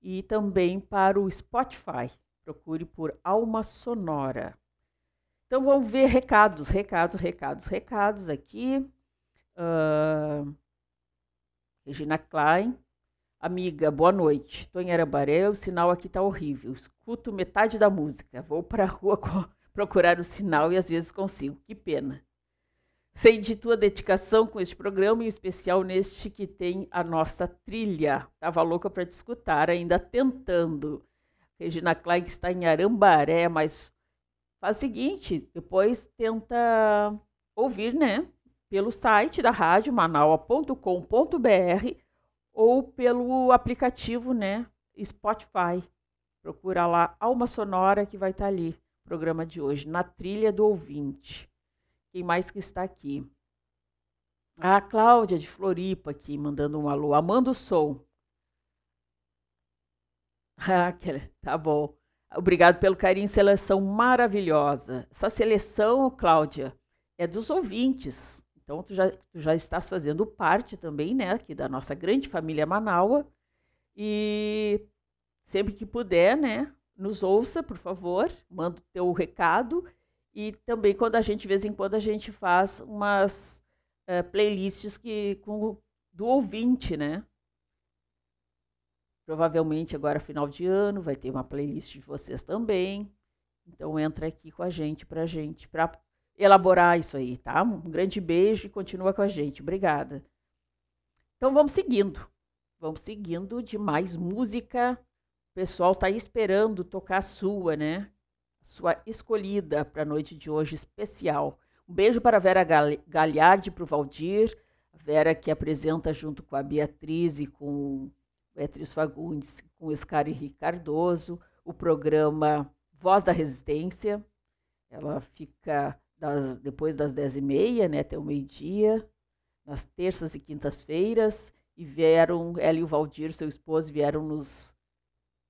Speaker 2: e também para o Spotify. Procure por Alma Sonora. Então vamos ver recados, recados, recados, recados aqui. Ah, Regina Klein. Amiga, boa noite. Estou em Arambaré, o sinal aqui está horrível. Escuto metade da música. Vou para a rua procurar o sinal e às vezes consigo. Que pena. Sei de tua dedicação com este programa, em especial neste que tem a nossa trilha. Tava louca para te escutar, ainda tentando. Regina Klein está em Arambaré, mas faz o seguinte, depois tenta ouvir, né? Pelo site da rádio manaua.com.br ou pelo aplicativo, né? Spotify. Procura lá Alma Sonora que vai estar ali, programa de hoje, na trilha do ouvinte. Quem mais que está aqui? A Cláudia de Floripa aqui, mandando um alô. Amando o som. Ah, tá bom. Obrigado pelo carinho, seleção maravilhosa. Essa seleção, Cláudia, é dos ouvintes. Então, tu já, tu já estás fazendo parte também, né, aqui da nossa grande família Manaua. E sempre que puder, né, nos ouça, por favor, manda o teu recado. E também quando a gente, de vez em quando, a gente faz umas eh, playlists que, com, do ouvinte, né? Provavelmente agora, final de ano, vai ter uma playlist de vocês também. Então entra aqui com a gente pra gente, para elaborar isso aí, tá? Um grande beijo e continua com a gente. Obrigada. Então vamos seguindo. Vamos seguindo de mais música. O pessoal tá esperando tocar a sua, né? Sua escolhida para a noite de hoje especial. Um beijo para a Vera Gal- Galhardi para o Valdir. A Vera que apresenta junto com a Beatriz e com Beatriz Fagundes, com o Scar Henrique Cardoso, o programa Voz da Resistência. Ela fica das- depois das dez e meia, né, até o meio-dia, nas terças e quintas-feiras. E vieram, ela e o Valdir, seu esposo, vieram nos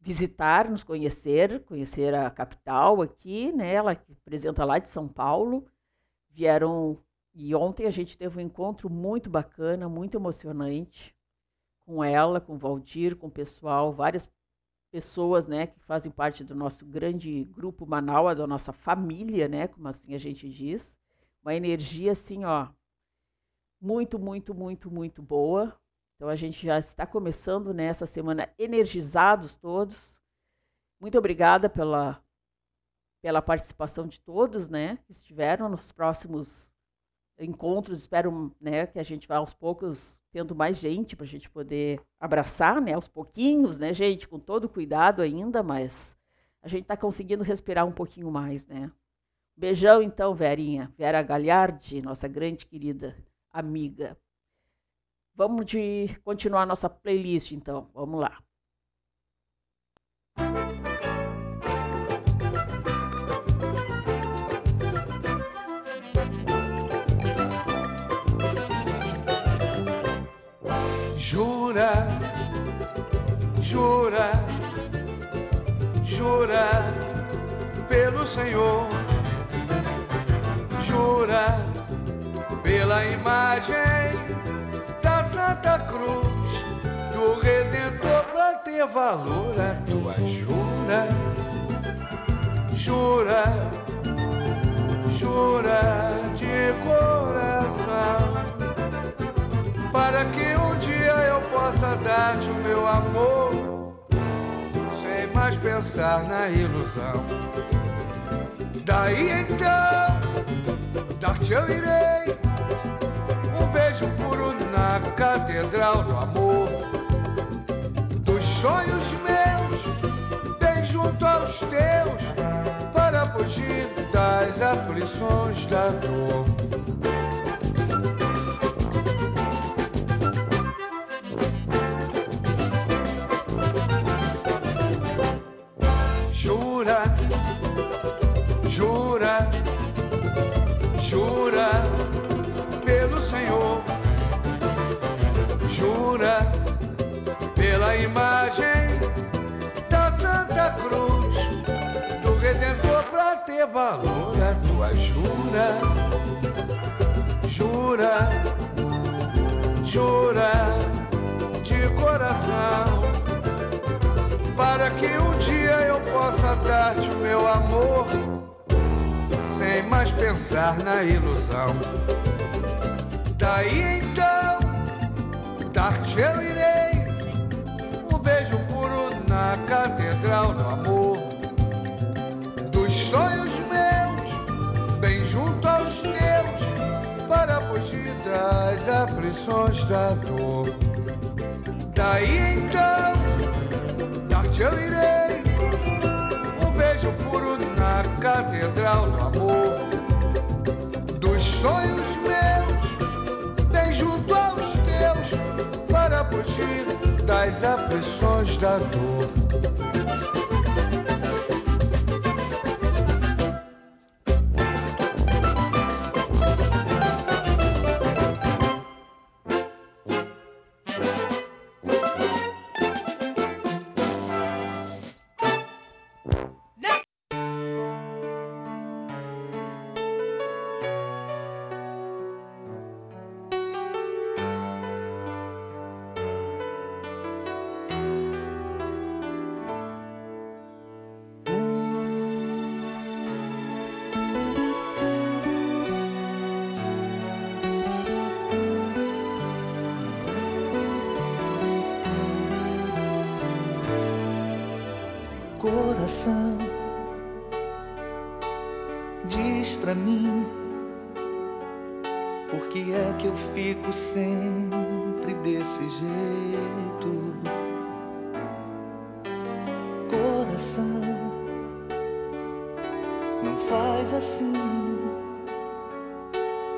Speaker 2: visitar, nos conhecer, conhecer a capital aqui, né? Ela que apresenta lá de São Paulo. Vieram e ontem a gente teve um encontro muito bacana, muito emocionante com ela, com o Valdir, com o pessoal, várias pessoas, né, que fazem parte do nosso grande grupo Manaus, da nossa família, né, como assim a gente diz. Uma energia assim, ó, muito, muito, muito, muito boa. Então a gente já está começando nessa semana energizados todos. Muito obrigada pela pela participação de todos, né, que estiveram nos próximos encontros. Espero, né, que a gente vá aos poucos tendo mais gente para a gente poder abraçar, né, aos pouquinhos, né, gente, com todo cuidado ainda, mas a gente está conseguindo respirar um pouquinho mais, né. Beijão então, Verinha, Vera Galhardi, nossa grande querida amiga. Vamos de continuar nossa playlist, então. Vamos lá.
Speaker 12: Pelo Senhor, jura pela imagem da Santa Cruz, do Redentor pra ter valor a tua jura, jura, jura de coração para que um dia eu possa dar-te o meu amor, mais pensar na ilusão. Daí então, dar-te eu irei um beijo puro na catedral do amor, dos sonhos meus, bem junto aos teus, para fugir das aflições da dor. dê valor à tua jura. Jura, jura de coração. Para que um dia eu possa dar-te o meu amor, sem mais pensar na ilusão. Daí então, dar-te eu irei, um beijo puro na catedral do amor. Dos sonhos das aflições da dor. Daí então, dar-te eu irei, um beijo puro na catedral do amor. Dos sonhos meus, bem junto aos teus, para fugir das aflições da dor.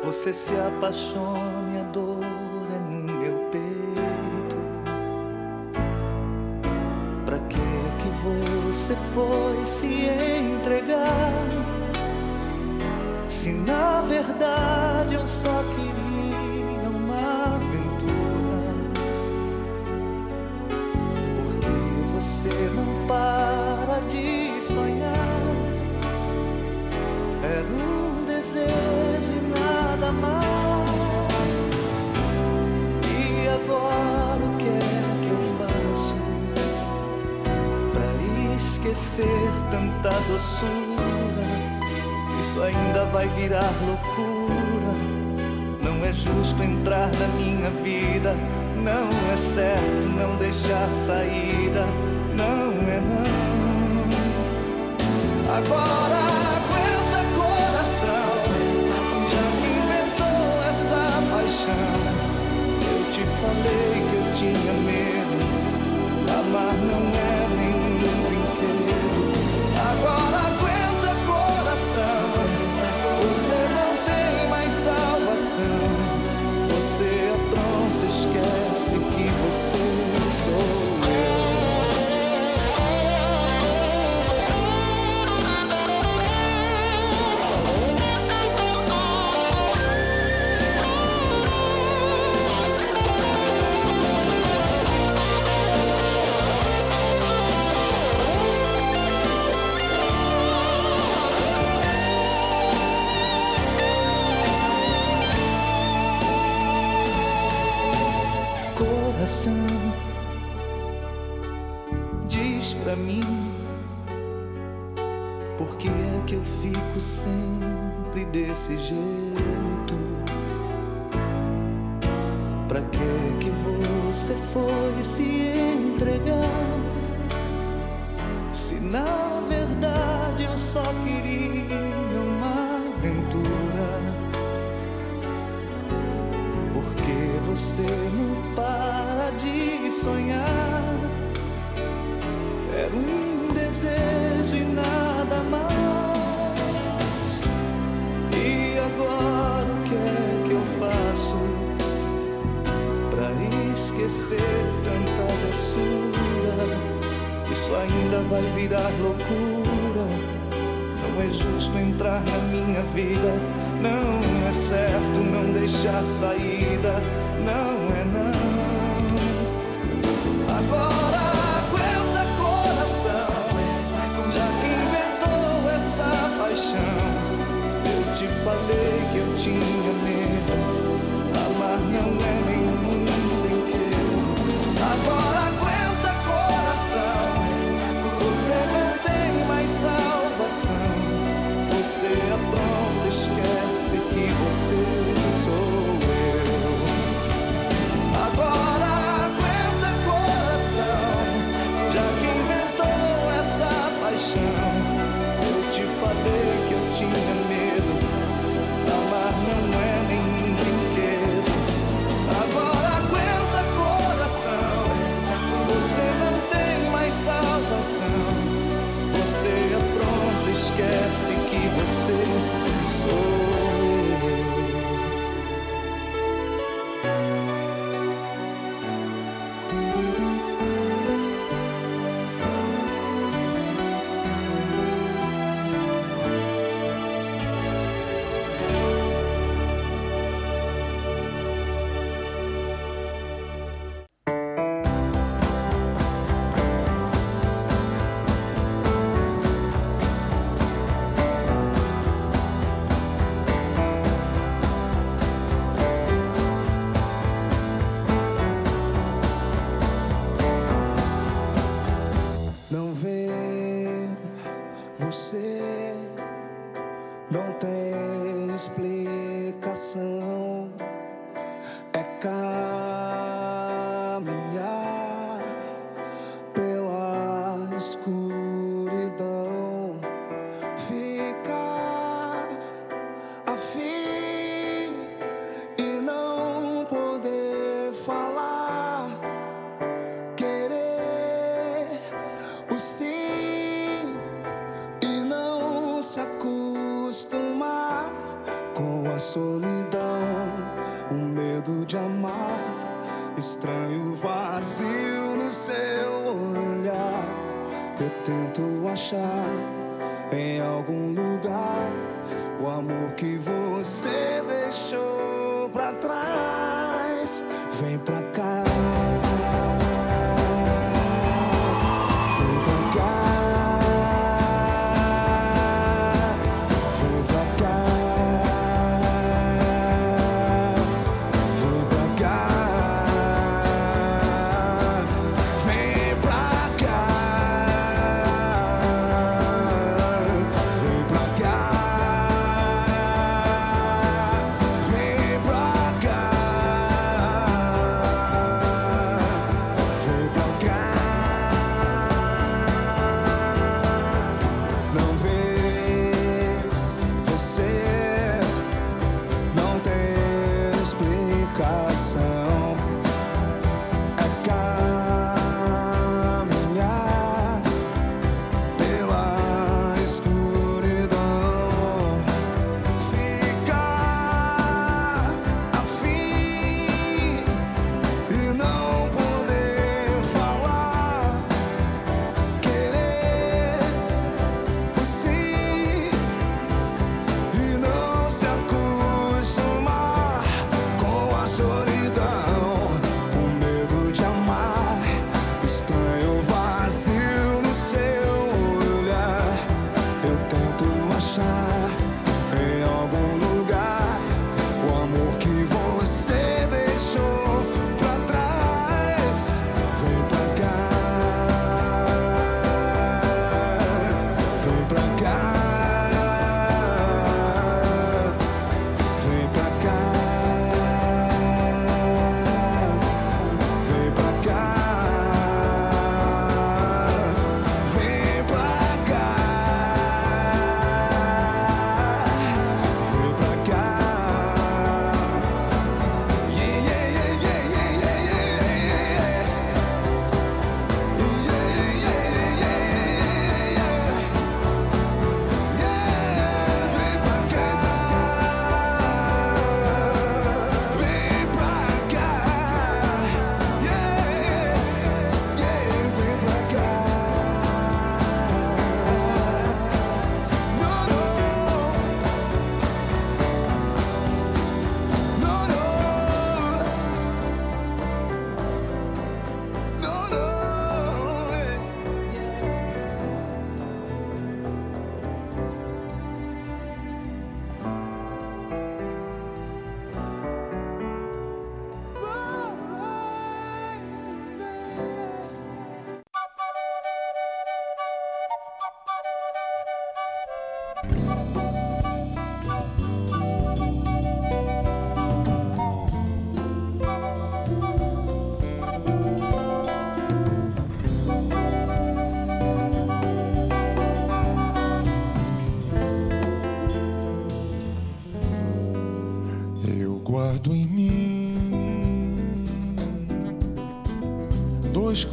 Speaker 3: Você se apaixone, a dor é no meu peito. Pra que que você foi se entregar? Se na verdade eu só queria. tanta doçura. Isso ainda vai virar loucura. Não é justo entrar na minha vida. Não é certo não deixar saída. Não é não. Agora. Eu te falei que eu tinha medo. Amar não é
Speaker 13: nem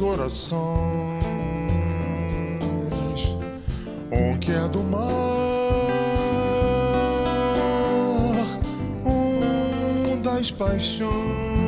Speaker 13: corações, um que é do mar, um das paixões,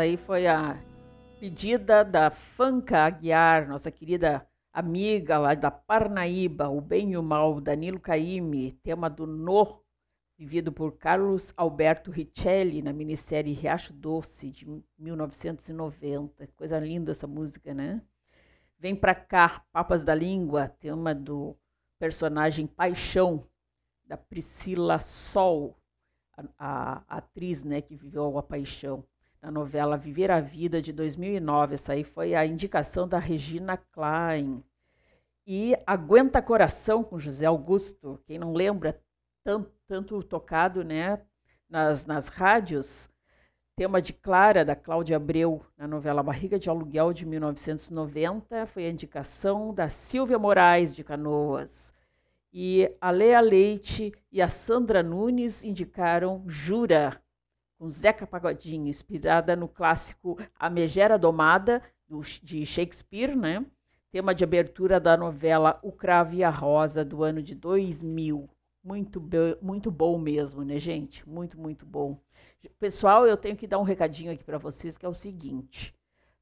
Speaker 2: Essa aí foi a pedida da Fanca Aguiar, nossa querida amiga lá da Parnaíba, O Bem e o Mal, Danilo Caime, tema do No, vivido por Carlos Alberto Richelli na minissérie Riacho Doce, de 1990. Coisa linda essa música, né? Vem pra cá, Papas da Língua, tema do personagem Paixão, da Priscila Sol, a, a atriz né, que viveu a paixão na novela Viver a Vida de 2009. Essa aí foi a indicação da Regina Klein. E Aguenta Coração com José Augusto. Quem não lembra, tanto, tanto tocado né, nas, nas rádios. Tema de Clara, da Cláudia Abreu, na novela Barriga de Aluguel de 1990. Foi a indicação da Silvia Moraes de Canoas. E a Lea Leite e a Sandra Nunes indicaram Jura, com Zeca Pagodinho, inspirada no clássico A Megera Domada, do, de Shakespeare, né? Tema de abertura da novela O Cravo e a Rosa, do ano de 2000. Muito, muito bom mesmo, né, gente? Muito, muito bom. Pessoal, eu tenho que dar um recadinho aqui para vocês, que é o seguinte.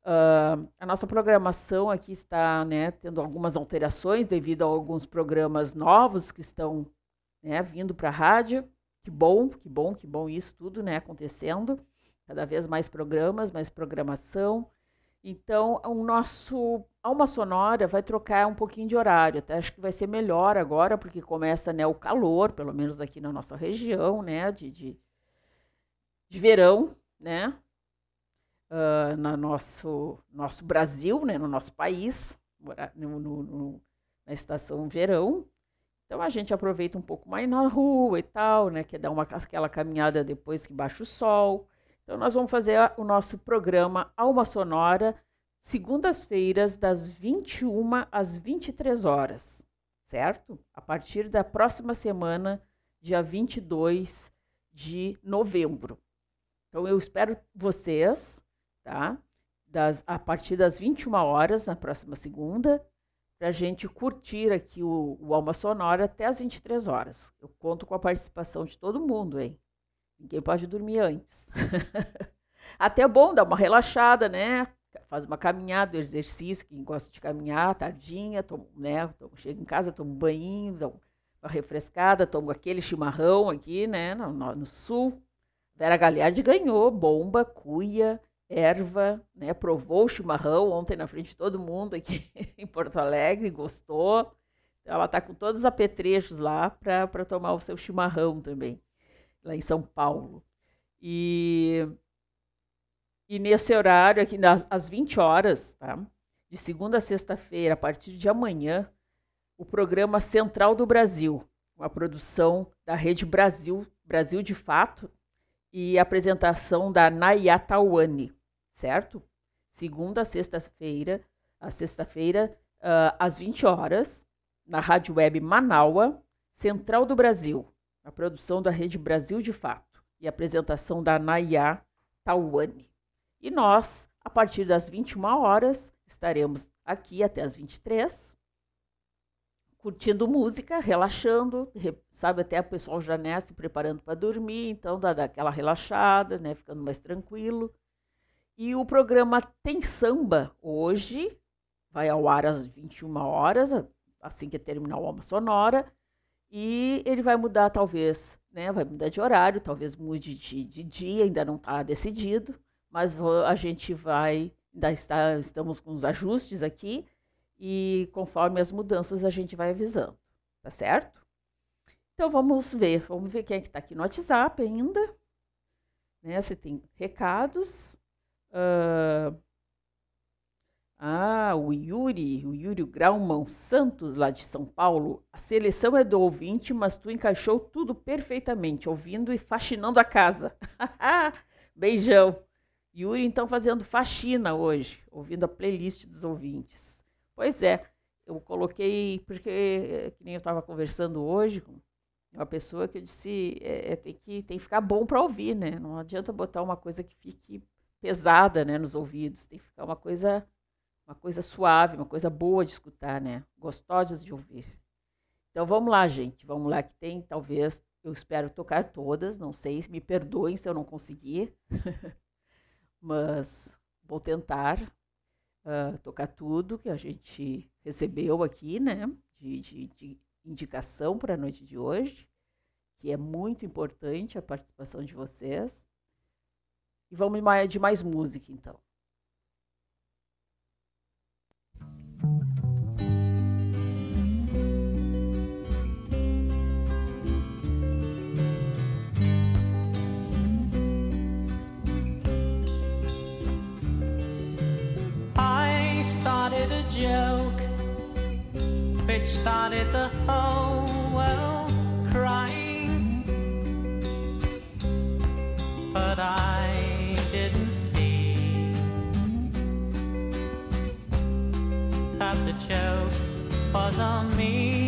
Speaker 2: Uh, a nossa programação aqui está né, tendo algumas alterações devido a alguns programas novos que estão né, vindo para a rádio. Que bom, que bom, que bom isso tudo né, acontecendo. Cada vez mais programas, mais programação. Então, o nosso Alma Sonora vai trocar um pouquinho de horário. Até acho que vai ser melhor agora, porque começa né, o calor, pelo menos aqui na nossa região, né, de, de, de verão, né? Uh, no nosso, nosso Brasil, né, no nosso país, no, no, no, na estação verão. Então a gente aproveita um pouco mais na rua e tal, né, que dar uma, aquela caminhada depois que baixa o sol. Então nós vamos fazer o nosso programa Alma Sonora, segundas-feiras, das 21 às 23 horas, certo? A partir da próxima semana, dia 22 de novembro. Então eu espero vocês tá? Das, a partir das 21 horas, na próxima segunda, para a gente curtir aqui o, o Alma Sonora até as 23 horas. Eu conto com a participação de todo mundo, hein? Ninguém pode dormir antes. até é bom dar uma relaxada, né? Faz uma caminhada, exercício, quem gosta de caminhar, tardinha, tomo, né? Tomo, chega em casa, tomo um banho, dá uma refrescada, tomo aquele chimarrão aqui, né? No, no, no sul. Vera Galhardi ganhou bomba, cuia, erva, né? Provou o chimarrão ontem na frente de todo mundo aqui em Porto Alegre, gostou. Ela está com todos os apetrechos lá para tomar o seu chimarrão também, lá em São Paulo. E, e nesse horário, aqui nas, às 20 horas, tá? de segunda a sexta-feira, a partir de amanhã, o programa Central do Brasil, uma produção da Rede Brasil, Brasil de Fato, e apresentação da Naya Tawane, certo? Segunda a sexta-feira, a sexta-feira, uh, às 20 horas, na Rádio Web Manaua, Central do Brasil, a produção da Rede Brasil de Fato e apresentação da Naya Tawane. E nós, a partir das 21 horas, estaremos aqui até as 23 curtindo música, relaxando, sabe, até o pessoal já né, se preparando para dormir, então dá, dá aquela relaxada, né, ficando mais tranquilo. E o programa Tem Samba hoje vai ao ar às 21 horas, assim que terminar o alma sonora, e ele vai mudar talvez, né, vai mudar de horário, talvez mude de, de dia, ainda não está decidido, mas a gente vai, ainda está, estamos com os ajustes aqui, e conforme as mudanças a gente vai avisando, tá certo? Então vamos ver, vamos ver quem é que está aqui no WhatsApp ainda, né? Se tem recados. Uh, ah, o Yuri, o Yuri Grauman Santos, lá de São Paulo. A seleção é do ouvinte, mas tu encaixou tudo perfeitamente, ouvindo e faxinando a casa. Beijão. Yuri, então, fazendo faxina hoje, ouvindo a playlist dos ouvintes. Pois é, eu coloquei, porque, que nem eu estava conversando hoje com uma pessoa que eu disse, é, é, tem, que, tem que ficar bom para ouvir, né? Não adianta botar uma coisa que fique pesada né, nos ouvidos, tem que ficar uma coisa, uma coisa suave, uma coisa boa de escutar, né? Gostosas de ouvir. Então vamos lá, gente, vamos lá que tem, talvez, eu espero tocar todas, não sei, me perdoem se eu não conseguir, mas vou tentar uh, tocar tudo que a gente recebeu aqui, né? De, de, de indicação para a noite de hoje, que é muito importante a participação de vocês. E vamos de mais música, então.
Speaker 14: joke which started the whole that the joke was on me.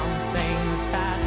Speaker 14: some things that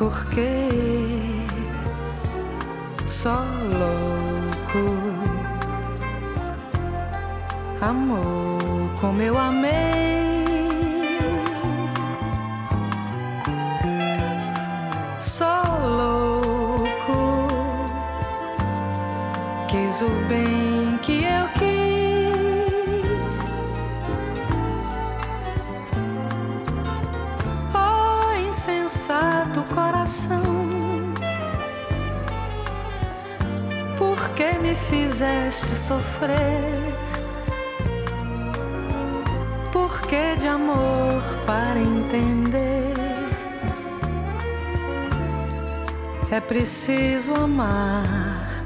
Speaker 8: porque fizeste sofrer? porque de amor para entender? É preciso amar,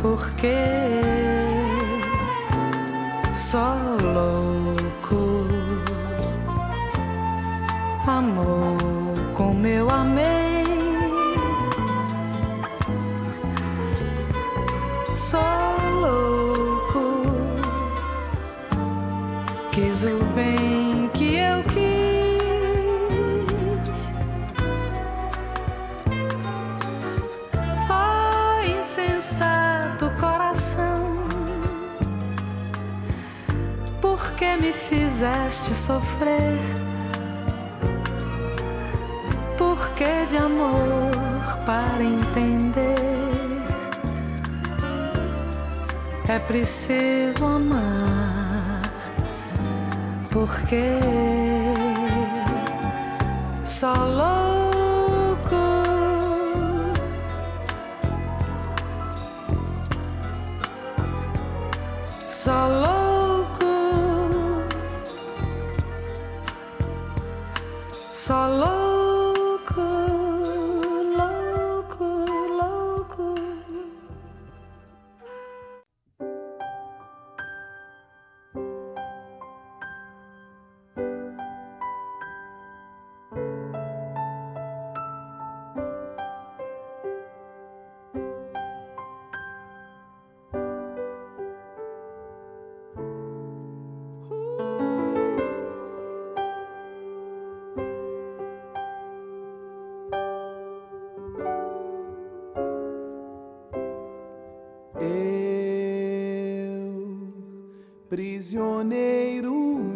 Speaker 8: porque só louco amor com meu amor. Fizeste sofrer? Por que de amor para entender? É preciso amar, porque só louco.
Speaker 3: Prisioneiro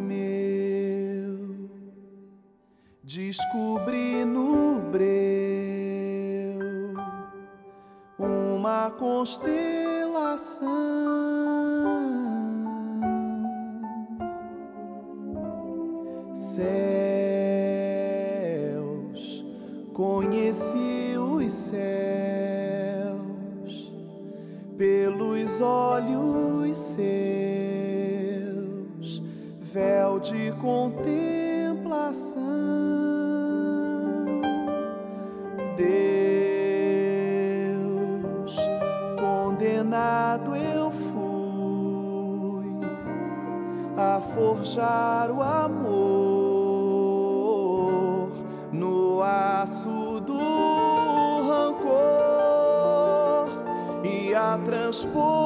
Speaker 3: meu, descobri no breu uma constelação. Forjar o amor no aço do rancor e a transpor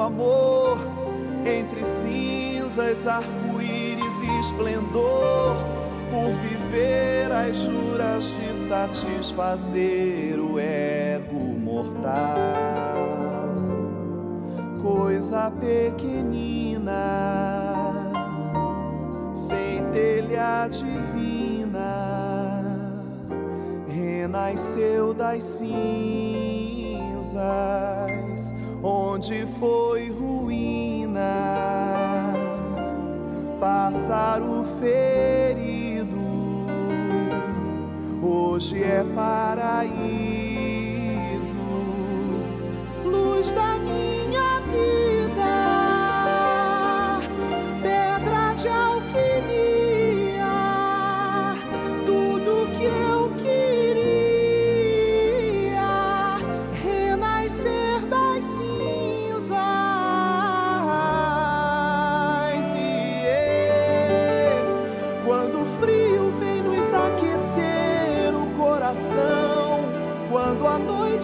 Speaker 3: Amor entre cinzas, arco-íris e esplendor, por viver as juras de satisfazer o ego mortal. Coisa pequenina, sem telha divina, renasceu das cinzas,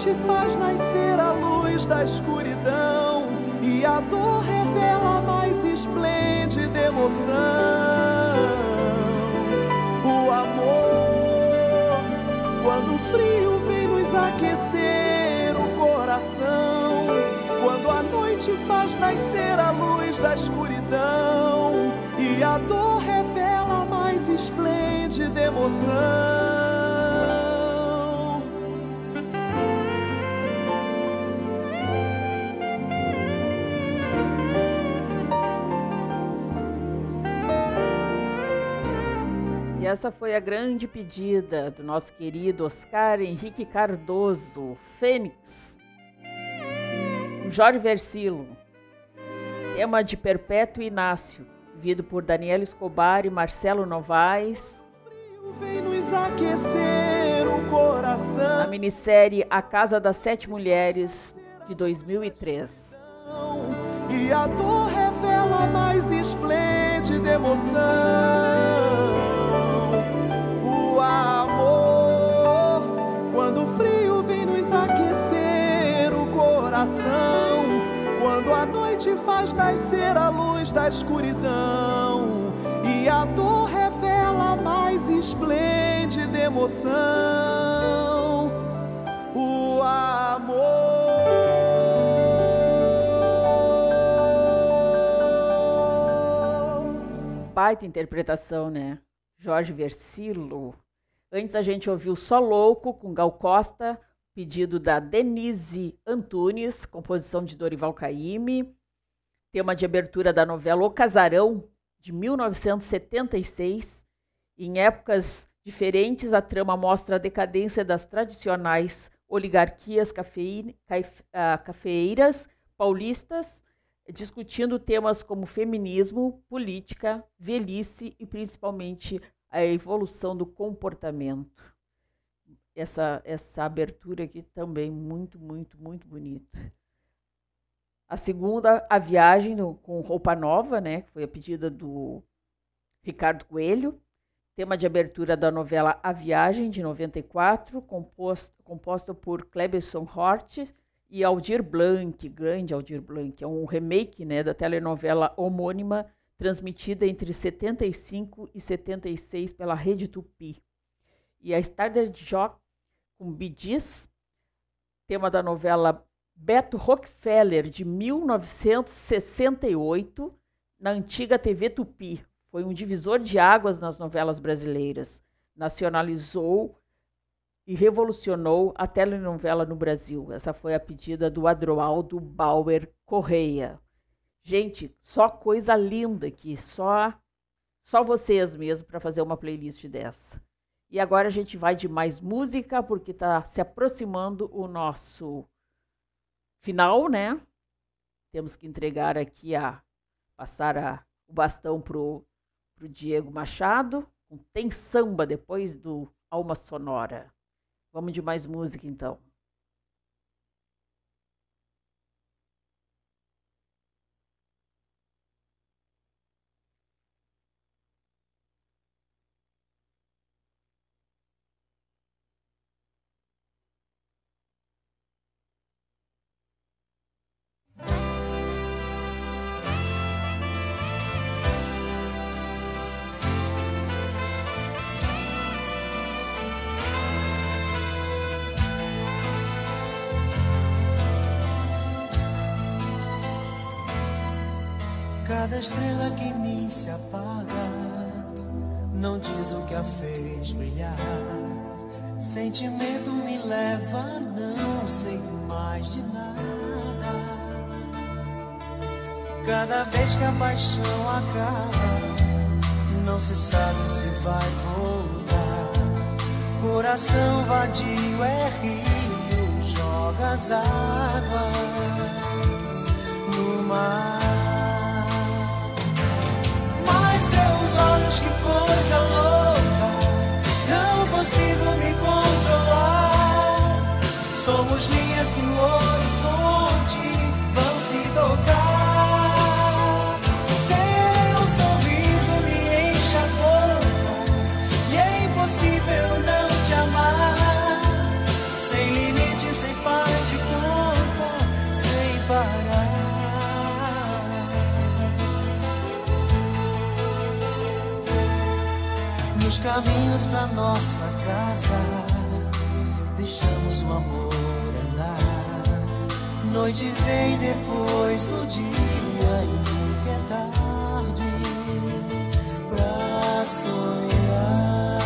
Speaker 3: noite faz nascer a luz da escuridão e a dor revela a mais esplêndida emoção. O amor, quando o frio vem nos aquecer o coração, quando a noite faz nascer a luz da escuridão e a dor revela a mais esplêndida emoção.
Speaker 2: Essa foi a grande pedida do nosso querido Oscar Henrique Cardoso, Fênix. Jorge Versilo. Tema de Perpétuo Inácio, vivido por Daniel Escobar e Marcelo Novaes. Na minissérie A Casa das Sete Mulheres, de 2003.
Speaker 3: E a dor revela mais esplêndida emoção. Quando o frio vem nos aquecer o coração. Quando a noite faz nascer a luz da escuridão. E a dor revela a mais esplêndida emoção. O amor.
Speaker 2: Baita interpretação, né? Jorge Versilo. Antes a gente ouviu Só Louco com Gal Costa, pedido da Denise Antunes, composição de Dorival Caymmi. Tema de abertura da novela O Casarão, de 1976. Em épocas diferentes, a trama mostra a decadência das tradicionais oligarquias ah, cafeeiras paulistas, discutindo temas como feminismo, política, velhice e principalmente a evolução do comportamento. Essa, essa abertura aqui também muito, muito, muito bonita. A segunda, a viagem com roupa nova, né, que foi a pedida do Ricardo Coelho. Tema de abertura da novela A Viagem, de 94, composto, composta por Cleberson Hort e Aldir Blanc, grande Aldir Blanc. É um remake né, da telenovela homônima, transmitida entre 75 e 76 pela Rede Tupi. E a Starter Jock com Bidis, tema da novela Beto Rockefeller, de 1968, na antiga TV Tupi. Foi um divisor de águas nas novelas brasileiras. Nacionalizou e revolucionou a telenovela no Brasil. Essa foi a pedida do Adroaldo Bauer Correia. Gente, só coisa linda aqui, só só vocês mesmo para fazer uma playlist dessa. E agora a gente vai de mais música porque está se aproximando o nosso final, né? Temos que entregar aqui a passar a, o bastão pro pro Diego Machado. Tem samba depois do Alma Sonora. Vamos de mais música então.
Speaker 15: Cada estrela que em mim se apaga não diz o que a fez brilhar. Sentimento me leva não sei mais de nada. Cada vez que a paixão acaba, não se sabe se vai voltar. Coração vadio é rio, joga as águas no mar. Mas seus olhos, que coisa louca, não consigo me controlar. Somos linhas que no horizonte vão se tocar. caminhos pra nossa casa. Deixamos o amor andar. Noite vem depois do dia e nunca é tarde pra sonhar.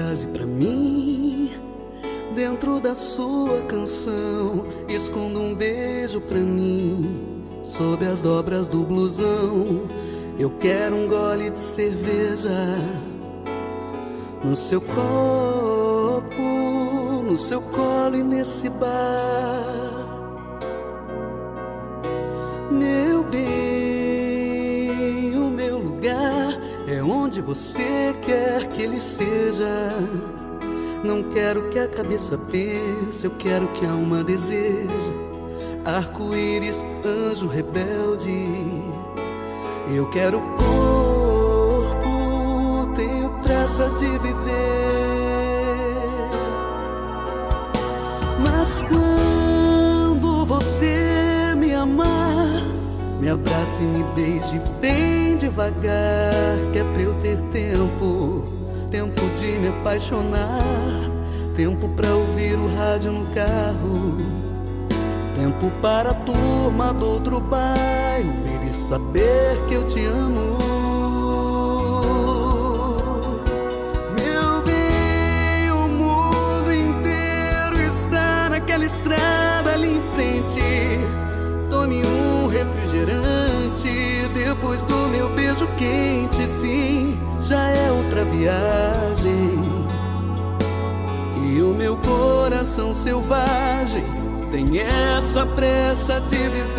Speaker 16: Frase pra mim. Dentro da sua canção, esconda um beijo pra mim. Sob as dobras do blusão, eu quero um gole de cerveja. No seu copo, no seu colo e nesse bar. Meu você quer que ele seja. Não quero que a cabeça pense, eu quero que a alma deseja. Arco-íris, anjo rebelde. Eu quero corpo, tenho pressa de viver. Mas quando você me amar, me abrace e me beije bem devagar, que é pra eu ter tempo, tempo de me apaixonar, tempo pra ouvir o rádio no carro, tempo para a turma do outro bairro vir e saber que eu te amo. Meu bem, o mundo inteiro está naquela estrada ali em frente. Tome um refrigerante depois do meu beijo quente. Sim, já é outra viagem. E o meu coração selvagem tem essa pressa de viver.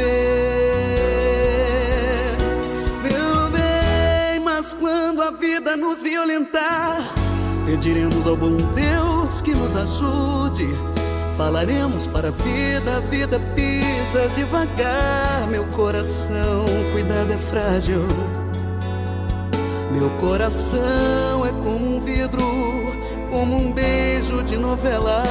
Speaker 16: Meu bem, mas quando a vida nos violentar, pediremos ao bom Deus que nos ajude. Falaremos para a vida, a vida pisa devagar. Meu coração, cuidado é frágil. Meu coração é como um vidro, como um beijo de novela.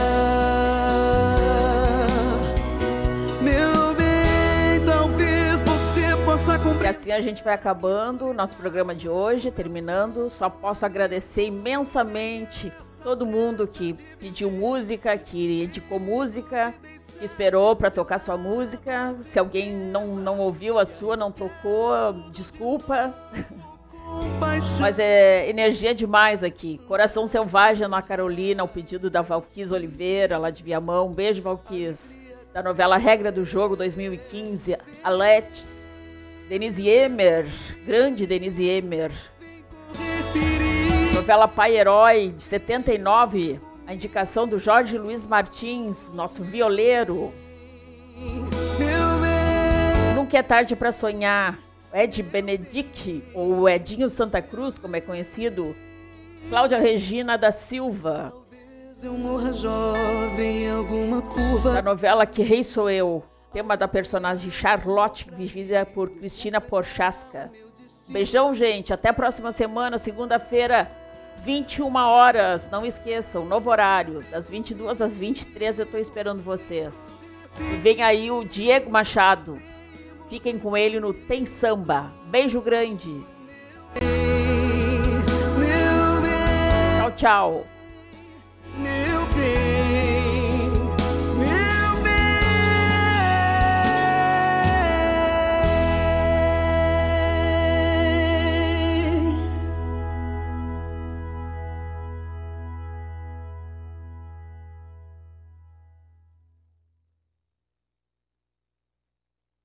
Speaker 16: Meu bem, talvez você possa
Speaker 2: E
Speaker 16: cumprir.
Speaker 2: assim a gente vai acabando nosso programa de hoje, terminando. Só posso agradecer imensamente todo mundo que pediu música, que indicou música, esperou para tocar sua música. Se alguém não, não ouviu a sua, não tocou, desculpa. Mas é energia demais aqui. Coração Selvagem na Carolina, o pedido da Valquis Oliveira, lá de Viamão. Um beijo, Valquis. Da novela Regra do Jogo 2015. Alete. Denise Emer, grande Denise Emer. Novela Pai Herói, de 79. A indicação do Jorge Luiz Martins, nosso violeiro. Nunca é tarde para sonhar. Ed Benedict, ou Edinho Santa Cruz, como é conhecido. Cláudia Regina da Silva.
Speaker 16: Eu morra jovem em alguma curva.
Speaker 2: Da novela Que Rei Sou Eu. Tema da personagem Charlotte, vivida por Cristina Porchaska. Beijão, gente. Até a próxima semana, segunda-feira, 21 horas. Não esqueçam, novo horário. Das 22 às 23 eu tô esperando vocês. E vem aí o Diego Machado. Fiquem com ele no Tem Samba. Beijo grande. Tchau, tchau.